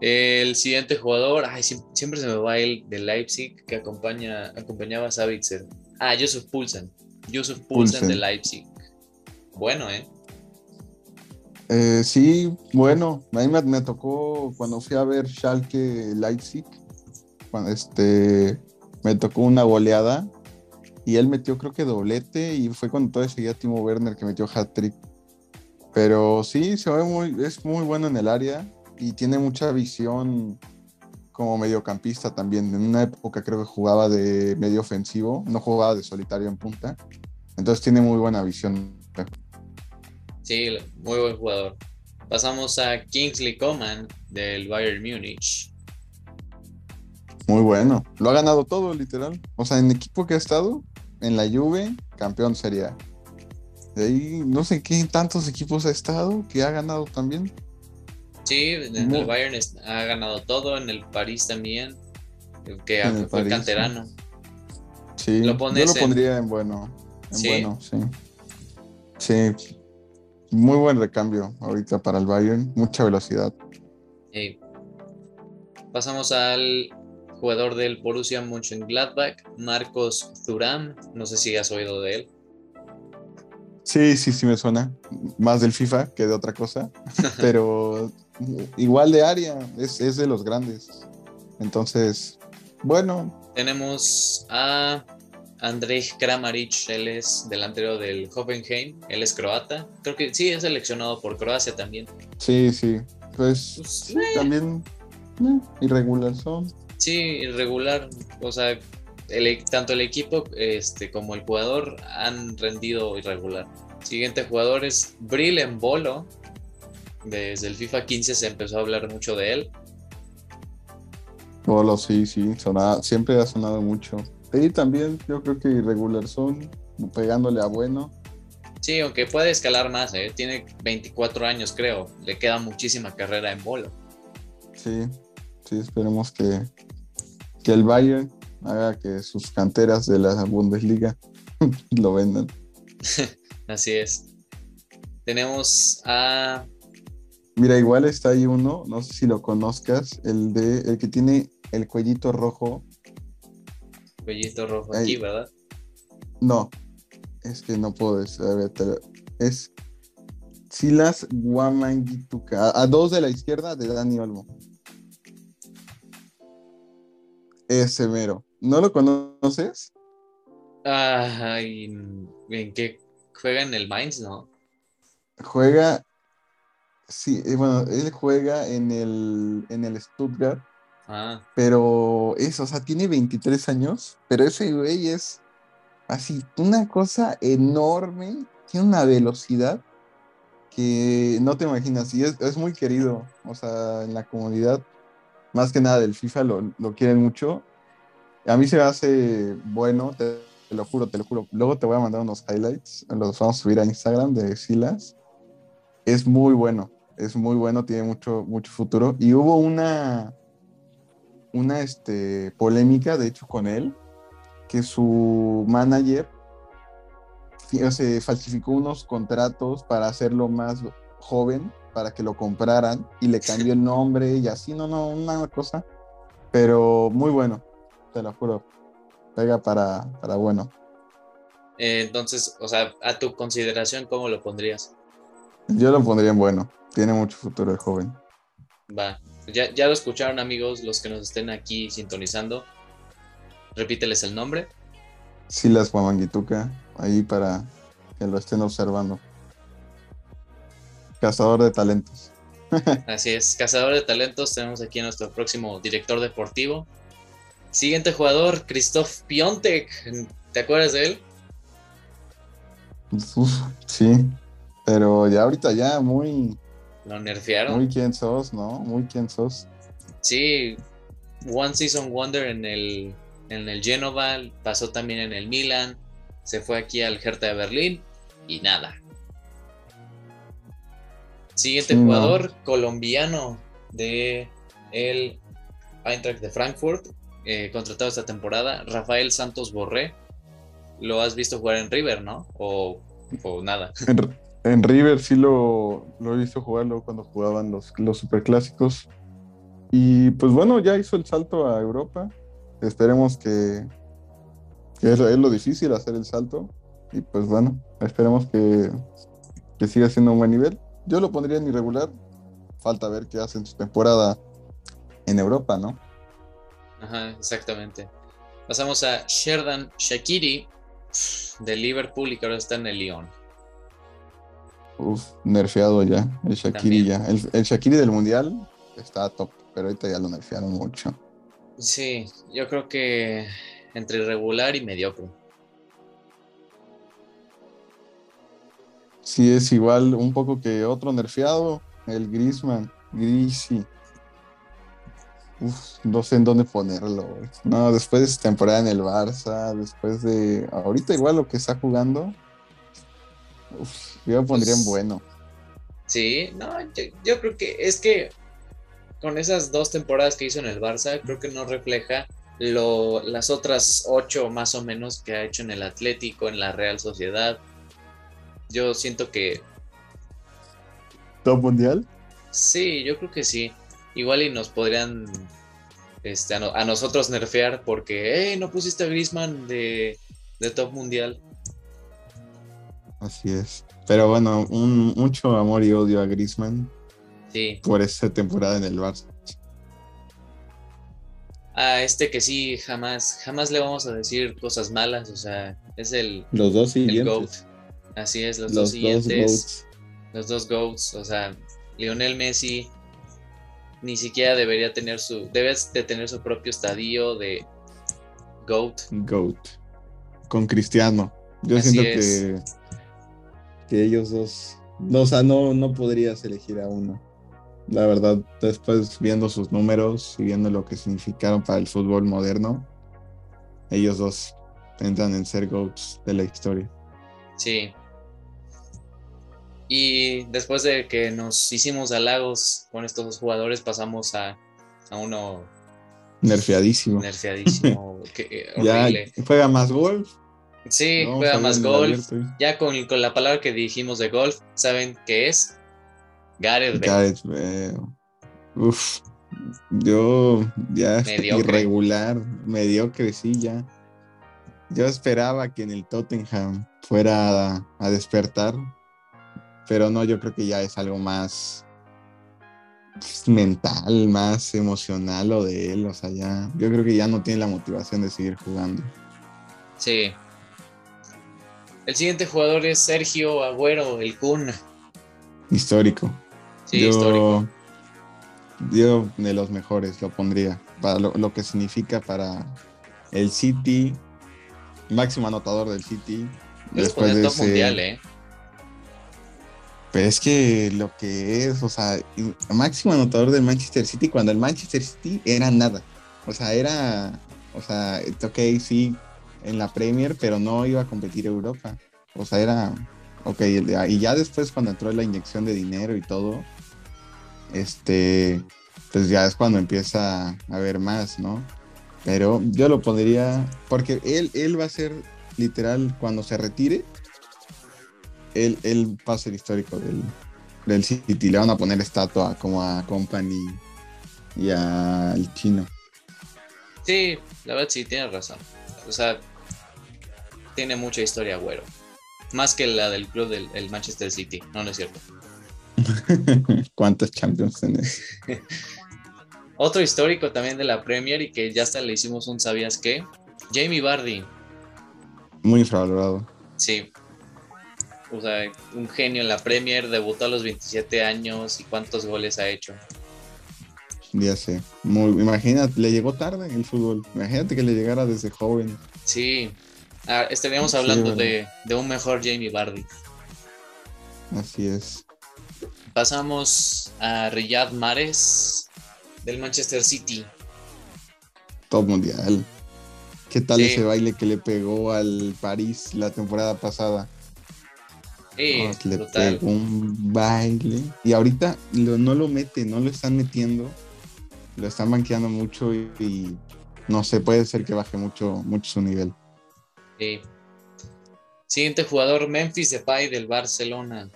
El siguiente jugador, ay, siempre se me va el de Leipzig que acompaña, acompañaba a Savitzer. Ah, Joseph Poulsen. Joseph Poulsen, de Leipzig. Bueno, ¿eh? ¿eh? sí, bueno, a mí me, me, tocó cuando fui a ver Schalke Leipzig, este, me tocó una goleada y él metió creo que doblete y fue cuando todavía seguía Timo Werner que metió hat-trick. Pero sí, se ve muy, es muy bueno en el área y tiene mucha visión como mediocampista también. En una época creo que jugaba de medio ofensivo, no jugaba de solitario en punta. Entonces tiene muy buena visión. Sí, muy buen jugador. Pasamos a Kingsley Coman del Bayern Múnich. Muy bueno. Lo ha ganado todo, literal. O sea, en equipo que ha estado, en la Juve, campeón sería. De ahí, no sé qué tantos equipos ha estado que ha ganado también. Sí, en el Bayern ha ganado todo, en el París también, que fue canterano. Sí, yo lo pondría en bueno. En bueno, sí. Sí. Muy buen recambio ahorita para el Bayern, mucha velocidad. Pasamos al jugador del Borussia Mönchengladbach, Marcos Thuram, no sé si has oído de él. Sí, sí, sí me suena, más del FIFA que de otra cosa, pero igual de área, es, de los grandes. Entonces, bueno. Tenemos a Andrej Kramaric, él es delantero del Hoffenheim, él es croata, creo que sí, es seleccionado por Croacia también. Sí, sí, pues, pues eh. también eh, irregular son. Sí, irregular. O sea, el, tanto el equipo este, como el jugador han rendido irregular. Siguiente jugador es Brill Bolo. Desde el FIFA 15 se empezó a hablar mucho de él. Bolo, sí, sí, siempre ha sonado mucho. Y también yo creo que irregular son, pegándole a bueno. Sí, aunque puede escalar más, ¿eh? tiene 24 años creo, le queda muchísima carrera en bolo. Sí, sí, esperemos que, que el Bayern haga que sus canteras de la Bundesliga lo vendan. Así es. Tenemos a. Mira, igual está ahí uno, no sé si lo conozcas, el de el que tiene el cuellito rojo. Cuellito rojo aquí, ¿verdad? No, es que no puedo decir. Es Silas Guamangituka, a dos de la izquierda de Dani Olmo. Ese mero. ¿No lo conoces? Ay, ¿en qué juega en el Mainz, no? Juega Sí, eh, bueno, él juega en el, en el Stuttgart, Ah, pero eso, o sea, tiene 23 años, pero ese güey es así, una cosa enorme, tiene una velocidad que no te imaginas, y es, es muy querido, o sea, en la comunidad, más que nada del FIFA, lo, lo quieren mucho. A mí se me hace bueno, te, te lo juro, te lo juro. Luego te voy a mandar unos highlights, los vamos a subir a Instagram de Silas. Es muy bueno, es muy bueno, tiene mucho, mucho futuro. Y hubo una, una este, polémica, de hecho, con él, que su manager se falsificó unos contratos para hacerlo más joven, para que lo compraran, y le cambió el nombre y así, no, no, una cosa. Pero muy bueno, te lo juro. Pega para, para bueno. eh, entonces, o sea, a tu consideración, ¿cómo lo pondrías? Yo lo pondría en bueno. Tiene mucho futuro el joven. Va. Ya, ya lo escucharon, amigos, los que nos estén aquí sintonizando. Repíteles el nombre. Silas Guamanguituca, ahí para que lo estén observando. Cazador de talentos. Así es, cazador de talentos. Tenemos aquí a nuestro próximo director deportivo. Siguiente jugador, Christoph Piontek. ¿Te acuerdas de él? Uf, sí, pero ya ahorita ya muy, Lo nerfearon. muy quién sos, ¿no? Muy quién sos. Sí, One Season Wonder en el, en el Genova, pasó también en el Milan, se fue aquí al Hertha de Berlín y nada. Siguiente Sí, no. jugador colombiano de el Eintracht de Frankfurt, eh, contratado esta temporada, Rafael Santos Borré. Lo has visto jugar en River, ¿no? O, o nada. En, River sí lo, lo he visto jugarlo cuando jugaban los, los superclásicos. Y pues bueno, ya hizo el salto a Europa. Esperemos que, que es, es lo difícil hacer el salto. Y pues bueno, esperemos que, que siga siendo un buen nivel. Yo lo pondría en irregular. Falta ver qué hace en su temporada en Europa, ¿no? Ajá, exactamente. Pasamos a Sherdan Shakiri de Liverpool y que ahora está en el Lyon. Uf, nerfeado ya, el Shakiri También. ya. El, el Shakiri del Mundial está top, pero ahorita ya lo nerfearon mucho. Sí, yo creo que entre irregular y mediocre. Sí, es igual un poco que otro nerfeado, el Griezmann, Grisi. Uf, no sé en dónde ponerlo. güey. No, después de su temporada en el Barça, después de ahorita igual lo que está jugando. Uf, yo lo pondría en Pues, bueno. Sí, no, yo, yo creo que es que con esas dos temporadas que hizo en el Barça, creo que no refleja lo, las otras ocho más o menos que ha hecho en el Atlético, en la Real Sociedad. Yo siento que Top mundial. Sí, yo creo que sí. Igual y nos podrían este, a, no- a nosotros nerfear porque, hey, no pusiste a Griezmann de, de top mundial. Así es. Pero bueno, un, mucho amor y odio a Griezmann Sí. por esa temporada en el Barça. A este que sí, jamás, jamás le vamos a decir cosas malas. O sea, es el, Los dos el siguientes. GOAT. Así es, los, Los dos dos siguientes. GOATs. los dos GOATs. O sea, Lionel Messi ni siquiera debería tener su. Debes de tener su propio estadio de GOAT. GOAT. Con Cristiano. Yo Así siento es. que, que ellos dos. No, o sea, no, no podrías elegir a uno. La verdad, después viendo sus números y viendo lo que significaron para el fútbol moderno, ellos dos entran en ser GOATs de la historia. Sí. Y después de que nos hicimos halagos con estos dos jugadores, pasamos a, a uno Nerfeadísimo. nerfeadísimo. que, eh, Ya juega más golf. Sí, ¿no? juega más golf. Ya con, con la palabra que dijimos de golf, ¿saben qué es? Gareth Bale. Gareth Bale. Uf, yo ya Mediocre. irregular, mediocre, sí, ya. Yo esperaba que en el Tottenham fuera a, a despertar, pero no, yo creo que ya es algo más mental, más emocional lo de él, o sea, ya, yo creo que ya no tiene la motivación de seguir jugando. Sí. El siguiente jugador es Sergio Agüero, el Kun. Histórico. Sí, yo, histórico. Yo de los mejores lo pondría. Para lo, lo que significa para el City, máximo anotador del City. Después de top ese- mundial, ¿eh? Pero es que lo que es, o sea, máximo anotador del Manchester City cuando el Manchester City era nada. O sea, era, o sea, ok, sí, en la Premier, pero no iba a competir Europa. O sea, era, ok, y ya después cuando entró la inyección de dinero y todo, este, pues ya es cuando empieza a haber más, ¿no? Pero yo lo pondría, porque él, él va a ser literal cuando se retire, él, él va a ser histórico del, del City. Le van a poner estatua como a Company y al chino. Sí, la verdad sí, tienes razón. O sea, tiene mucha historia, güero. Más que la del club del el Manchester City. No, no es cierto. ¿Cuántos Champions tenés? Otro histórico también de la Premier y que ya hasta le hicimos un ¿sabías qué? Jamie Vardy. Muy infravalorado. Sí. O sea, un genio en la Premier, debutó a los 27 años y cuántos goles ha hecho. Ya sé. Muy, imagínate, le llegó tarde en el fútbol. Imagínate que le llegara desde joven. Sí. Ah, estaríamos hablando de, de un mejor Jamie Vardy. Así es. Pasamos a Riyad Mahrez del Manchester City. Top mundial. ¿Qué tal Sí. ese baile que le pegó al París la temporada pasada? Sí, Oh, le pegó un baile. Y ahorita lo- no lo mete, no lo están metiendo. Lo están banqueando mucho y, y no sé, puede ser que baje mucho, mucho su nivel. Sí. Siguiente jugador, Memphis Depay del Barcelona.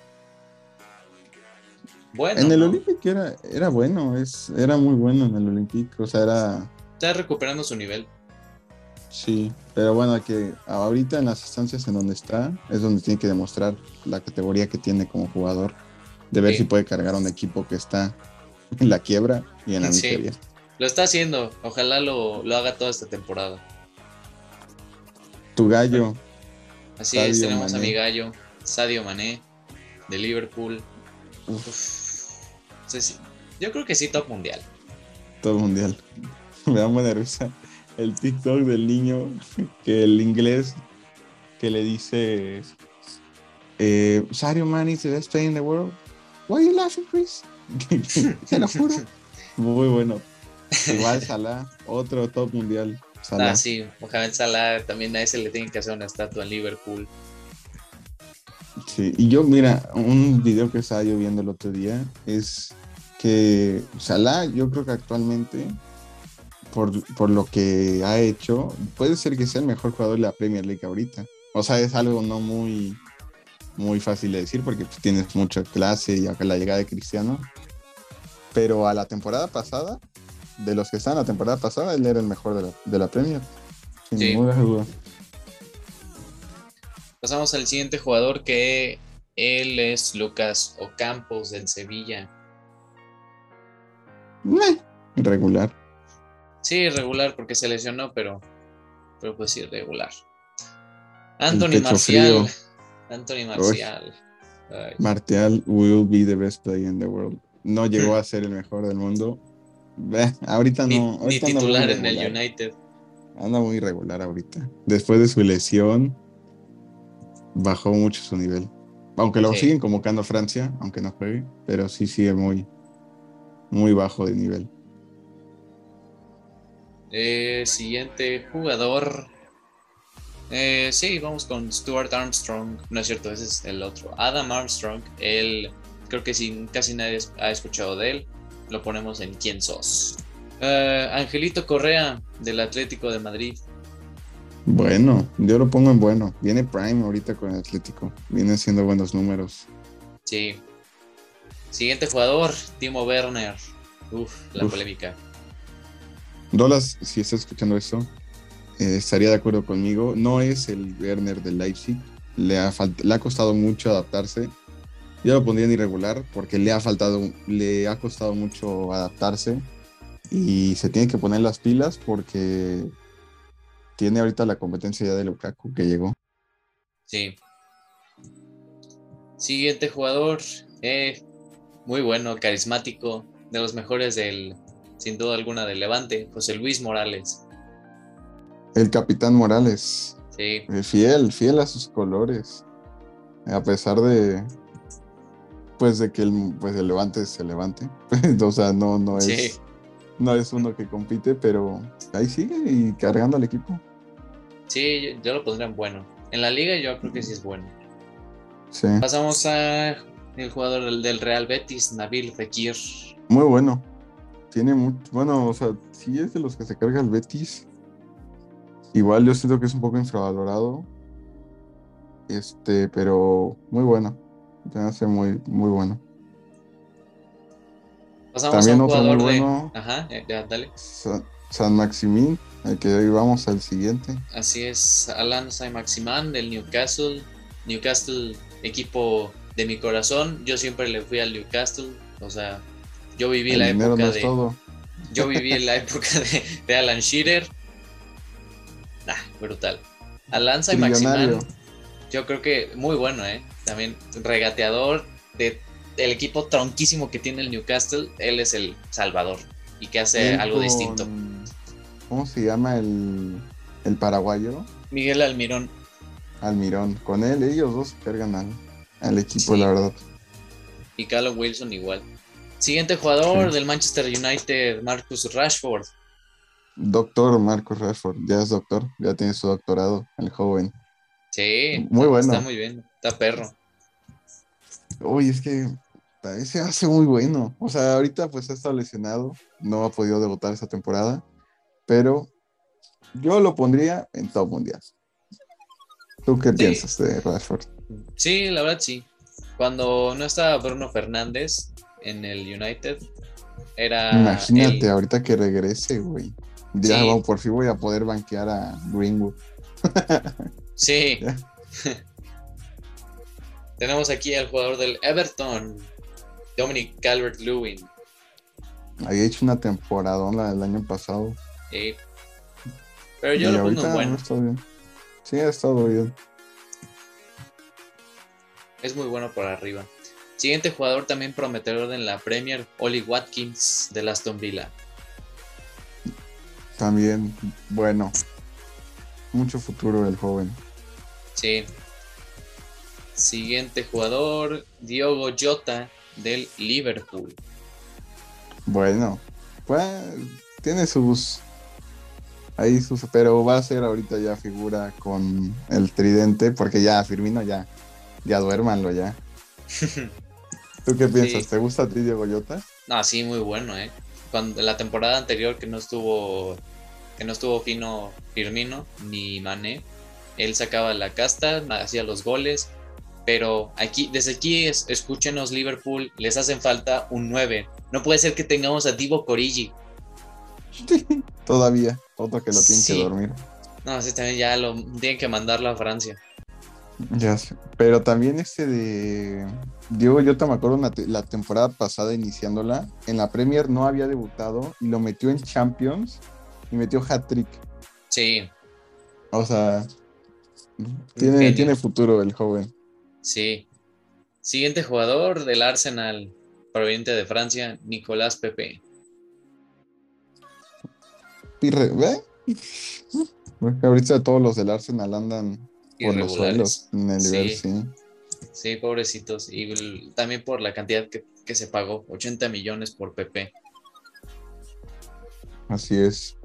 Bueno, en el ¿no? Olympic era, era bueno, es, era muy bueno en el Olympic. O sea, era. está recuperando su nivel. Sí, pero bueno, que ahorita en las instancias en donde está es donde tiene que demostrar la categoría que tiene como jugador, de ver Sí. si puede cargar a un equipo que está en la quiebra y en la Sí. miseria. Lo está haciendo. Ojalá lo, lo haga toda esta temporada. Tu gallo, Así es, tenemos a mi gallo, Sadio Mané, de Liverpool. Uf. Uf. Yo creo que sí, top mundial. todo mundial. Me da buena risa el TikTok del niño que el inglés que le dice eh, Sadio Mane is the best player in the world. Why are you laughing, Chris? Se lo juro. Muy bueno. Igual Salah, otro top mundial. Salah. Ah, sí, Mohamed Salah también a ese le tienen que hacer una estatua en Liverpool. Sí, y yo, mira, un video que estaba yo viendo el otro día es que Salah, yo creo que actualmente, por, por lo que ha hecho, puede ser que sea el mejor jugador de la Premier League ahorita. O sea, es algo no muy, muy fácil de decir porque pues, tienes mucha clase y acá la llegada de Cristiano. Pero a la temporada pasada, de los que estaban la temporada pasada, él era el mejor de la, de la Premier. Sin Sí. ninguna duda. Pasamos al siguiente jugador que él es Lucas Ocampos del Sevilla. Meh, Regular. Sí, regular porque se lesionó, pero, pero pues sí, regular. Anthony Marcial. frío. Anthony Marcial. Ay, Martial will be the best player in the world. No llegó a ser el mejor del mundo. Ahorita ni, no. ni ahorita titular en el. United. Anda muy irregular ahorita. Después de su lesión, bajó mucho su nivel. Aunque lo Sí. siguen convocando a Francia, aunque no juegue, pero sí sigue muy, muy bajo de nivel. Eh, siguiente jugador. Eh, sí, vamos con Stuart Armstrong. No es cierto, ese es el otro. Adam Armstrong. Él, creo que sí, casi nadie ha escuchado de él. Lo ponemos en ¿Quién sos? Eh, Angelito Correa, del Atlético de Madrid. Bueno, yo lo pongo en bueno. Viene Prime ahorita con el Atlético. Viene haciendo buenos números. Sí. Siguiente jugador, Timo Werner. Uf, la Uf. polémica. Dolas, si estás escuchando esto, eh, estaría de acuerdo conmigo. No es el Werner del Leipzig. Le ha, le ha costado mucho adaptarse. Yo lo pondría en irregular porque le ha faltado, le ha costado mucho adaptarse y se tiene que poner las pilas porque tiene ahorita la competencia ya de Lukaku que llegó. Sí. Siguiente jugador, eh, muy bueno, carismático, de los mejores del, sin duda alguna, del Levante, José Luis Morales. El capitán Morales. Sí, Eh, Fiel, fiel a sus colores. A pesar de. Pues de que el, pues el Levante se levante. o sea, no, no es. Sí. No es uno que compite, pero ahí sigue y cargando al equipo. sí, yo, yo lo pondría en bueno. En la liga yo creo que sí es bueno. Sí. Pasamos a el jugador del, del Real Betis, Nabil Fekir. Muy bueno. Tiene mucho. Bueno, o sea, sí es de los que se carga el Betis. Igual yo siento que es un poco infravalorado. Este, pero muy bueno. Me hace muy, muy bueno. Pasamos También a un otro muy jugador de... bueno. Ajá, eh, ya, dale. Sa- San Maximín, el que hoy vamos al siguiente. Así es, Alan Saint-Maximin del Newcastle. Newcastle, equipo de mi corazón. Yo siempre le fui al Newcastle. O sea, yo viví El la época no de. todo. Yo viví la época de, de Alan Shearer. Nah, brutal. Alan Saint-Maximin, Trillonario. yo creo que muy bueno, ¿eh? También regateador de, del equipo tronquísimo que tiene el Newcastle. Él es el salvador y que hace Él algo con- distinto. ¿Cómo se llama el, el paraguayo? Miguel Almirón. Almirón. Con él, ellos dos cargan al, al equipo, Sí. la verdad. y Callum Wilson igual. Siguiente jugador Sí. del Manchester United, Marcus Rashford. Doctor Marcos Rashford, ya es doctor, ya tiene su doctorado, el joven. Sí, Muy bueno. está muy bien, está perro. Uy, es que ese hace muy bueno. O sea, ahorita pues ha estado lesionado, no ha podido debutar esta temporada, pero yo lo pondría en top mundial. ¿Tú qué Sí. piensas de Rashford? Sí, la verdad sí. Cuando no estaba Bruno Fernández en el United, era. Imagínate el- ahorita que regrese, güey. Ya Sí. por fin voy a poder banquear a Greenwood. Sí. Tenemos aquí al jugador del Everton, Dominic Calvert-Lewin. Había hecho una temporadona el año pasado. Sí. Pero yo y lo pongo en bueno. no bien. Sí, ha estado bien. Es muy bueno por arriba. Siguiente jugador también prometedor en la Premier, Oli Watkins del Aston Villa. También, bueno. Mucho futuro el joven. Sí. Siguiente jugador, Diogo Jota del Liverpool. Bueno, pues tiene sus. Ahí sus. Pero va a ser ahorita ya figura con el tridente, porque ya Firmino ya. Ya duérmanlo ya. ¿Tú qué piensas? Sí. ¿Te gusta a ti Diego Llota? No, sí, muy bueno, ¿eh? Cuando, la temporada anterior que no estuvo que no estuvo fino Firmino ni Mané, él sacaba la casta, hacía los goles, pero aquí desde aquí es- escúchenos Liverpool, les hacen falta un 9. No puede ser que tengamos a Divo Corigi. Todavía. Otro que lo tiene Sí. que dormir. No, sí, también ya lo tienen que mandarlo a Francia. Ya sé. Pero también este de Diego Llota, me acuerdo una te- la temporada pasada iniciándola, en la Premier no había debutado y lo metió en Champions y metió hat-trick. Sí, O sea, tiene, genio. tiene futuro el joven. sí. Siguiente jugador del Arsenal, proveniente de Francia, Nicolás Pepe. Pirre, ¿ve? Porque ahorita todos los del Arsenal andan por los suelos en el nivel, Sí. sí. Sí, pobrecitos. Y el- también por la cantidad que, que se pagó, 80 millones por PP. Así es.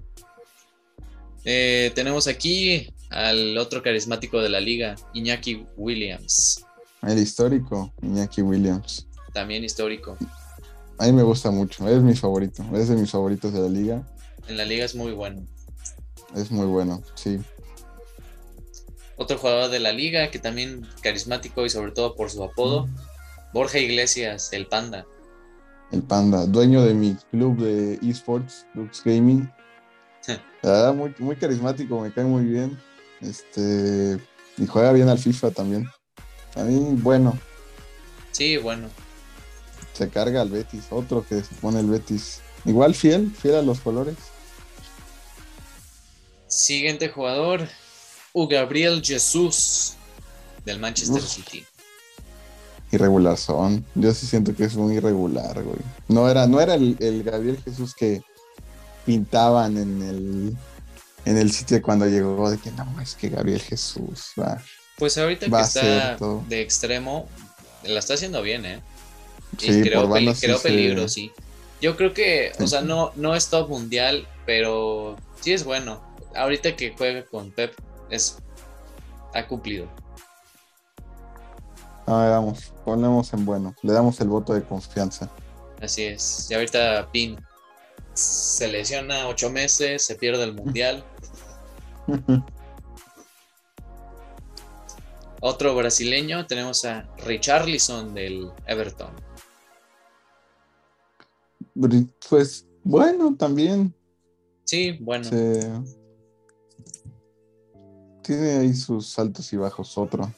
Eh, tenemos aquí al otro carismático de la liga, Iñaki Williams, El histórico, Iñaki Williams. también histórico. A mí me gusta mucho, es mi favorito, es de mis favoritos de la liga. En la liga es muy bueno. Es muy bueno, sí. Otro jugador de la liga que también carismático y sobre todo por su apodo, Borja Iglesias, el Panda. El Panda, dueño de mi club de esports, Lux Gaming. La verdad, muy, muy carismático, me cae muy bien. Este, y juega bien al FIFA también. A mí, bueno, Sí, bueno. se carga al Betis, otro que se pone el Betis. Igual fiel, fiel a los colores. Siguiente jugador, U Gabriel Jesús del Manchester Uf. City. irregular son. Yo sí siento que es muy irregular, güey. No era, no era el, el Gabriel Jesús que pintaban en el en el sitio cuando llegó de que no, es que Gabriel Jesús va. Pues ahorita Va que está de extremo, la está haciendo bien, ¿eh? Y Sí, sí se- peligro, sí. Yo creo que, o sea, no, no es top mundial, pero sí es bueno. Ahorita que juega con Pep, es ha cumplido. Ah, vamos, ponemos en bueno, le damos el voto de confianza. Así es. Y ahorita Pin se lesiona ocho meses, se pierde el mundial. Otro brasileño, tenemos a Richarlison del Everton. Pues bueno, también Sí, bueno. se- tiene ahí sus altos y bajos. Otro.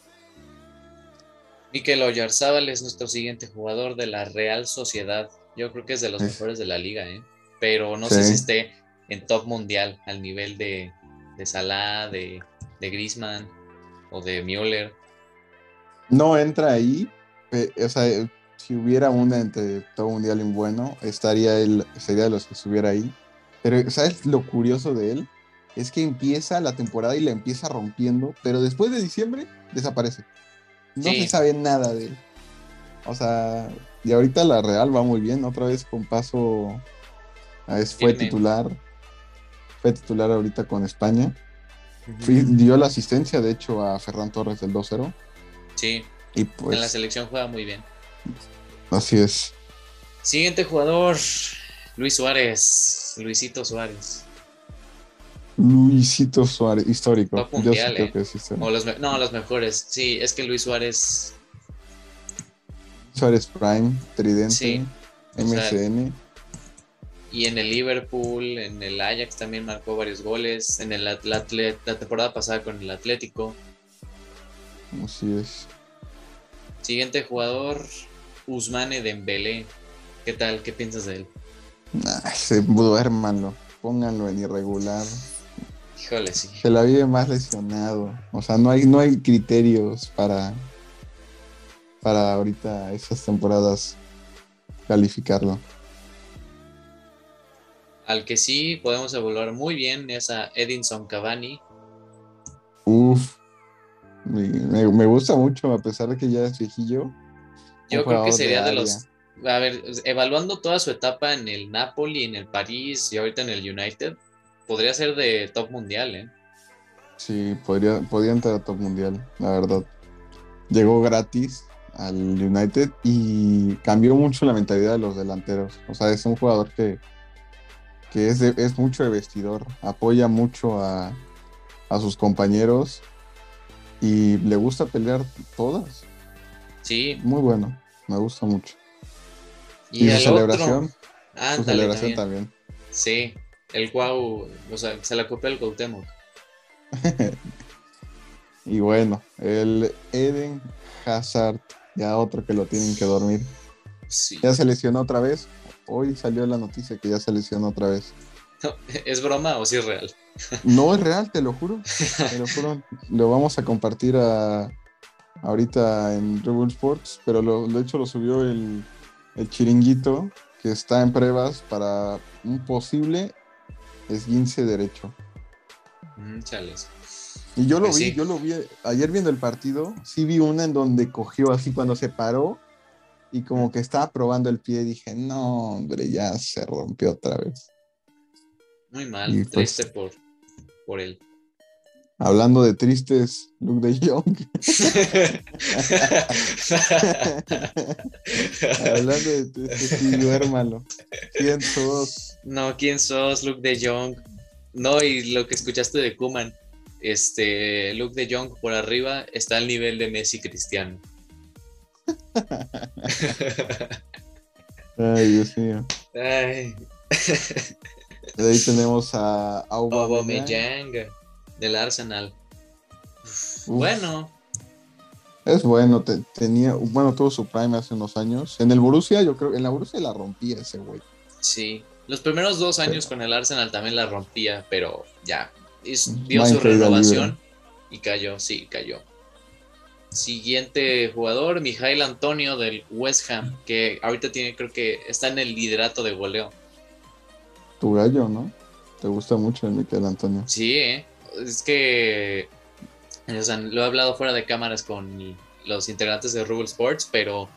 Mikel Oyarzábal es nuestro siguiente jugador de la Real Sociedad. Yo creo que es de los Sí. mejores de la liga, ¿eh? Pero no sé si esté en top mundial al nivel de, de Salah, de, de Griezmann o de Müller. No entra ahí, o sea, si hubiera una entre todo mundial y bueno, estaría él, sería de los que estuviera ahí. Pero, ¿sabes lo curioso de él? Es que empieza la temporada y la empieza rompiendo, pero después de diciembre desaparece. No Sí. se sabe nada de él. O sea, y ahorita la Real va muy bien, otra vez con paso. es- fue Firme. titular. Fue titular ahorita con España. Fui- dio la asistencia, de hecho, a Ferran Torres del 2-0. Sí, Y pues, en la selección juega muy bien. así es. Siguiente jugador, Luis Suárez, Luisito Suárez. Luisito Suárez, histórico. Top Yo sí creo eh. que es histórico. O los, me- no, los mejores. Sí, es que Luis Suárez, Suárez Prime, Tridente, Sí, sea, MSN. y en el Liverpool, en el Ajax también marcó varios goles. En el Atlet- la temporada pasada con el Atlético. Así es. Siguiente jugador, Usmane Dembélé. ¿Qué tal? ¿Qué piensas de él? Nah, se duérmanlo. Pónganlo en irregular. Híjole, sí. Se la vive más lesionado. O sea, no hay, no hay criterios para, para ahorita esas temporadas calificarlo. Al que sí podemos evaluar muy bien es a Edinson Cavani. Uf. Me, me- me gusta mucho, a pesar de que ya es viejillo. Yo creo que sería de los. A ver, evaluando toda su etapa en el Napoli, en el París y ahorita en el United, podría ser de top mundial, ¿eh? Sí, podría, podría entrar a top mundial, la verdad. Llegó gratis al United y cambió mucho la mentalidad de los delanteros. O sea, es un jugador que, que es, de- es mucho de vestidor, apoya mucho a, a sus compañeros y le gusta pelear todas. Sí, Muy bueno, me gusta mucho. y, Y, su el celebración, otro. su Ándale, celebración también. también. Sí, el Cuau, o sea, se la copió el Cuauhtémoc. Y bueno, el Eden Hazard, ya otro que lo tienen que dormir. Sí. Ya se lesionó otra vez. Hoy salió la noticia que ya se lesionó otra vez. ¿Es broma o sí es real? No es real, te lo juro. Te lo juro. Lo vamos a compartir a, ahorita en Rebel Sports, pero lo, de hecho lo subió el, el chiringuito que está en pruebas para un posible esguince derecho. Mm, chales. Y yo lo Pues vi, sí. yo lo vi ayer viendo el partido, sí vi una en donde cogió así cuando se paró y como que estaba probando el pie dije, no, hombre, ya se rompió otra vez. Muy mal, Y pues- triste por, por él. Hablando de tristes, Luke de Jong. Hablando de tristes, sí, duérmalo. ¿Quién sos? no, ¿quién sos? Luke de Jong. No, y lo que escuchaste de Kuman. Este, Luke de Jong por arriba está al nivel de Messi Cristiano. Ay, Dios mío. Ay, De ahí tenemos a Aubameyang. Aubameyang del Arsenal. Uf. Bueno, Es bueno, te- tenía, bueno, tuvo su prime hace unos años. En el Borussia, yo creo, en la Borussia la rompía ese güey. sí. Los primeros dos años con el Arsenal también la rompía, pero ya. es- dio Va su renovación y cayó, sí, cayó. Siguiente jugador, Mijail Antonio del West Ham, que ahorita tiene, creo que está en el liderato de goleo. Tu gallo, ¿no? Te gusta mucho el Michael Antonio. Sí, ¿eh? Es que o sea, lo he hablado fuera de cámaras con los integrantes de Rubble Sports, pero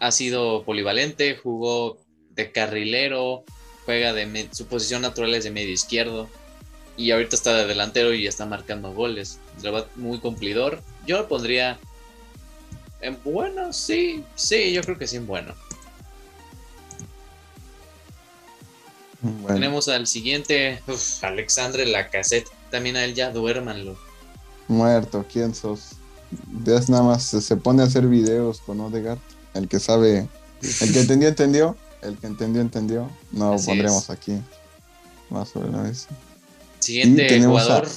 ha sido polivalente, jugó de carrilero, juega de su posición natural es de medio izquierdo y ahorita está de delantero y está marcando goles. Muy cumplidor. Yo lo pondría en bueno, sí, sí, yo creo que sí en bueno. Tenemos al siguiente, Alexandre Lacazette. También a él ya duérmanlo. Muerto, ¿quién sos? Ya nada más se, pone a hacer videos con Odegaard. El que sabe, el que entendió, entendió. El que entendió, entendió. No lo pondremos aquí. Más o menos. Siguiente jugador.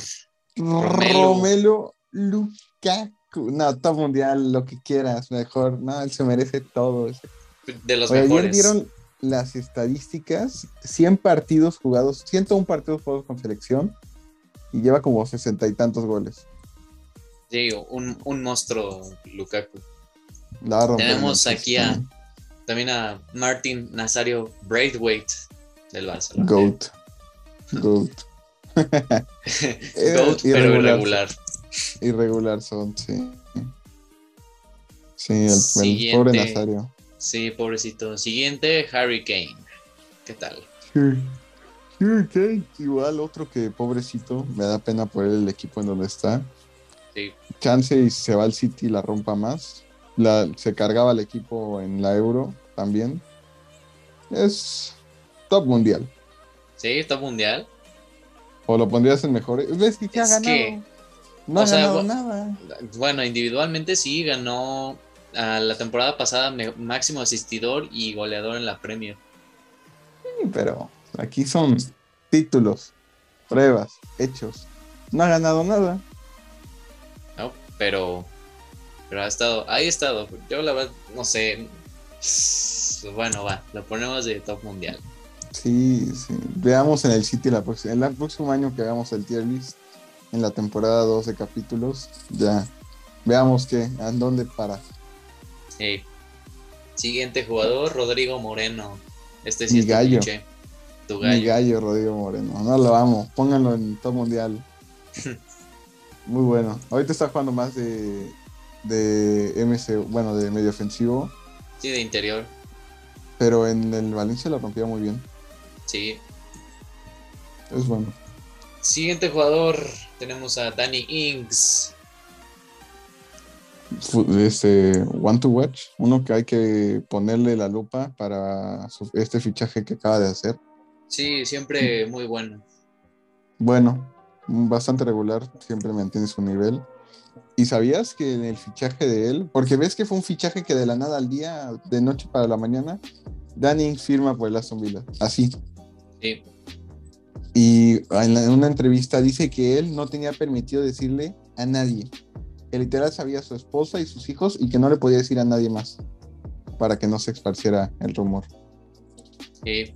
Romelo. Lukaku. No, top mundial, lo que quieras, mejor. No, él se merece todo. De los mejores. Ayer vieron las estadísticas: 100 partidos jugados, 101 partidos jugados con selección y lleva como sesenta y tantos goles. Sí, un, un monstruo Lukaku. Tenemos aquí a, también a Martin Nazario Braithwaite del Barcelona. Goat. Goat. Goat, pero irregular. Irregular son, sí. Sí, el, pobre Nazario. Sí, pobrecito. Siguiente, Harry Kane. ¿Qué tal? Sí. Igual otro que pobrecito, me da pena por él el equipo en donde está. Chance y se va al City y la rompa más. La, se cargaba el equipo en la Euro también. Es top mundial. Sí, top mundial. O lo pondrías en mejor. ¿Ves que, ganado? no ha ganado nada. Bueno, individualmente sí ganó a la temporada pasada máximo asistidor y goleador en la Premier. Sí, pero Aquí son títulos, pruebas, hechos. No ha ganado nada. No, pero, pero ha estado, ahí ha estado. Yo la verdad, no sé. Bueno, va, lo ponemos de top mundial. Sí, sí. Veamos en el sitio la próxima, el próximo año que hagamos el tier list, en la temporada 12 capítulos, ya veamos qué, a dónde para. Sí. Siguiente jugador, Rodrigo Moreno. Este sí Mi gallo. Mi gallo, Rodrigo Moreno. No lo amo. Pónganlo en top mundial. Muy bueno. Ahorita está jugando más de, de MC, bueno, de medio ofensivo. Sí, de interior. Pero en el Valencia lo rompía muy bien. Sí. Es bueno. Siguiente jugador, tenemos a Danny Ings. Este One to Watch, uno que hay que ponerle la lupa para este fichaje que acaba de hacer. Sí, siempre muy bueno. Bueno, bastante regular, siempre mantiene su nivel. ¿Y sabías que en el fichaje de él, porque ves que fue un fichaje que de la nada al día, de noche para la mañana, Danny firma por el Aston Villa, así. Sí. Y en una entrevista dice que él no tenía permitido decirle a nadie. Que literal sabía a su esposa y sus hijos y que no le podía decir a nadie más para que no se esparciera el rumor. Sí,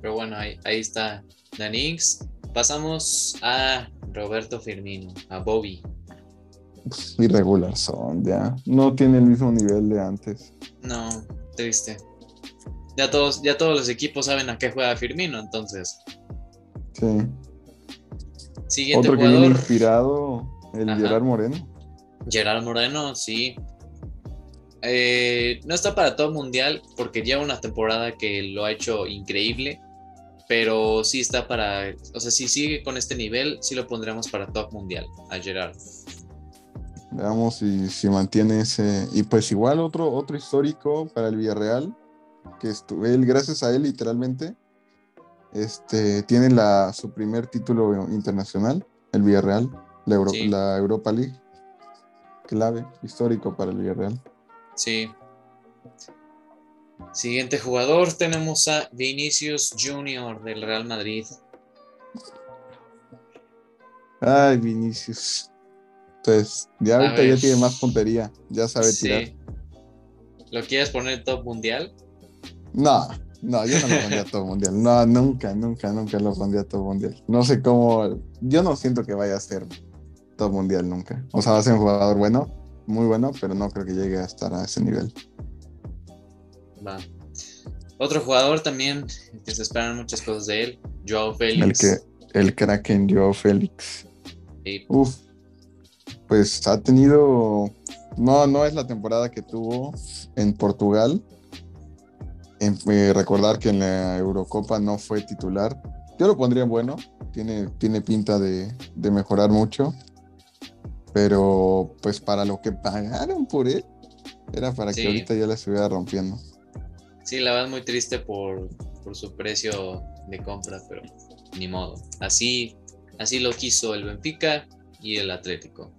pero bueno, ahí, está Danix. Pasamos a Roberto Firmino, a Bobby. Irregular son, ya. No tiene el mismo nivel de antes. No, triste. Ya todos, ya todos los equipos saben a qué juega Firmino, entonces. Sí. Siguiente Otro que viene inspirado, el Gerard Moreno. Gerard Moreno, sí. Eh, no está para todo mundial porque lleva una temporada que lo ha hecho increíble pero sí está para, o sea, si sigue con este nivel, sí lo pondremos para top mundial a Gerard. Veamos si, si mantiene ese. Y pues igual otro, otro histórico para el Villarreal, que estuve él, gracias a él literalmente, este, tiene la, su primer título internacional, el Villarreal, la, la Europa League. Clave, histórico para el Villarreal. Sí. Siguiente jugador tenemos a Vinicius Junior del Real Madrid. Ay, Vinicius. Pues ya ahorita ya tiene más puntería, ya sabe tirar. ¿Lo quieres poner top mundial? No, no, yo no lo pondría top mundial. No, nunca, nunca, nunca lo pondría top mundial. No sé cómo, yo no siento que vaya a ser. top mundial nunca. O sea, va a ser un jugador bueno, muy bueno, pero no creo que llegue a estar a ese nivel. Va. Otro jugador también que se esperan muchas cosas de él, Joao Félix. El que el Kraken Joao Félix. Sí. Uf. Pues ha tenido no no es la temporada que tuvo en Portugal. En, eh, recordar que en la Eurocopa no fue titular. Yo lo pondría en bueno. Tiene, tiene pinta de, de mejorar mucho. Pero pues para lo que pagaron por él, era para Sí. que ahorita ya la estuviera rompiendo. Sí, la verdad muy triste por, por su precio de compra, pero ni modo. Así, así lo quiso el Benfica y el Atlético.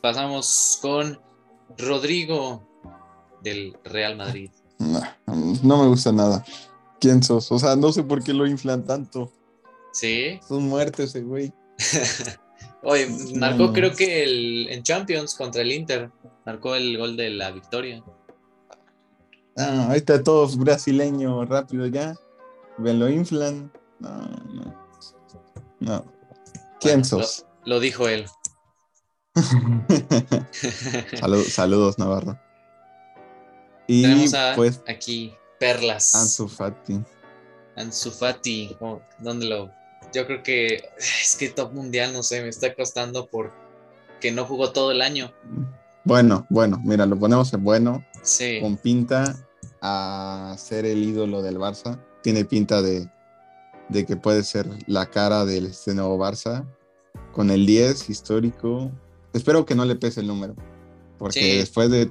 Pasamos con Rodrigo del Real Madrid. No, no me gusta nada. ¿Quién sos? O sea, no sé por qué lo inflan tanto. Sí. Es un muerto ese güey. Oye, marcó No. creo que el, en Champions contra el Inter. Marcó el gol de la victoria. Ah, ahorita todos brasileños, rápido ya. Ven, lo inflan. No, no. No. ¿Quién Bueno, sos? Lo, lo dijo él. Salud- saludos, Navarro. Y Tenemos a, pues aquí Perlas. Ansu Fati. Ansu Fati, oh, ¿dónde lo? Yo creo que es que top mundial, no sé, me está costando por que no jugó todo el año. Bueno, bueno, mira, lo ponemos en bueno. Sí, Con pinta a ser el ídolo del Barça. Tiene pinta de, de que puede ser la cara de este nuevo Barça. Con el 10 histórico. Espero que no le pese el número. Porque Sí. después, de,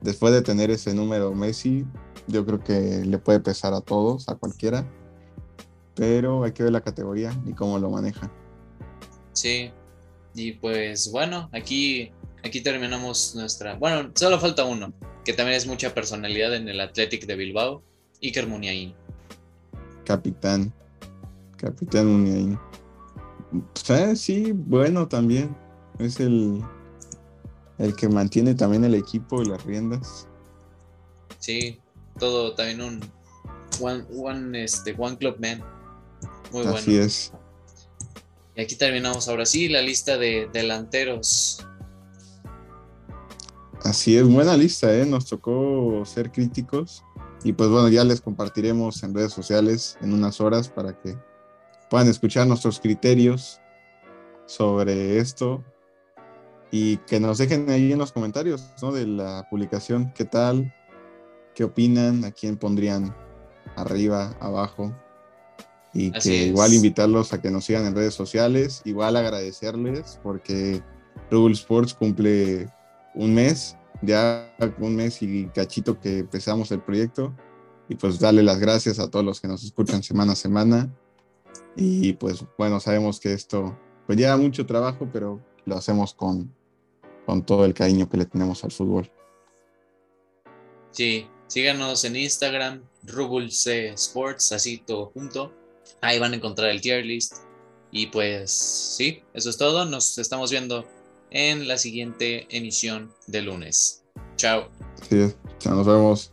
después de tener ese número Messi, yo creo que le puede pesar a todos, a cualquiera. Pero hay que ver la categoría y cómo lo maneja. sí. Y pues bueno, aquí, aquí terminamos nuestra. Bueno, solo falta uno, que también es mucha personalidad en el Athletic de Bilbao, Iker Muniain. Capitán. Capitán Muniain. Eh, Sí, bueno también. Es el, el que mantiene también el equipo y las riendas. Sí, todo también un one, one, este, one club man. Muy bueno. Así es. Y aquí terminamos ahora sí la lista de delanteros. Así es, buena lista, ¿eh? Nos tocó ser críticos. Y pues bueno, ya les compartiremos en redes sociales en unas horas para que puedan escuchar nuestros criterios sobre esto y que nos dejen ahí en los comentarios ¿no? de la publicación qué tal, qué opinan, a quién pondrían arriba, abajo. Y Así que es. igual invitarlos a que nos sigan en redes sociales, igual agradecerles porque Rubble Sports cumple un mes, ya un mes y cachito que empezamos el proyecto. Y pues darle las gracias a todos los que nos escuchan semana a semana. Y pues bueno, sabemos que esto pues lleva mucho trabajo, pero lo hacemos con, con todo el cariño que le tenemos al fútbol. Sí, síganos en Instagram, C Sports, así todo junto. Ahí van a encontrar el tier list. Y pues sí, eso es todo. Nos estamos viendo en la siguiente emisión de lunes. Chao. Es, ya nos vemos.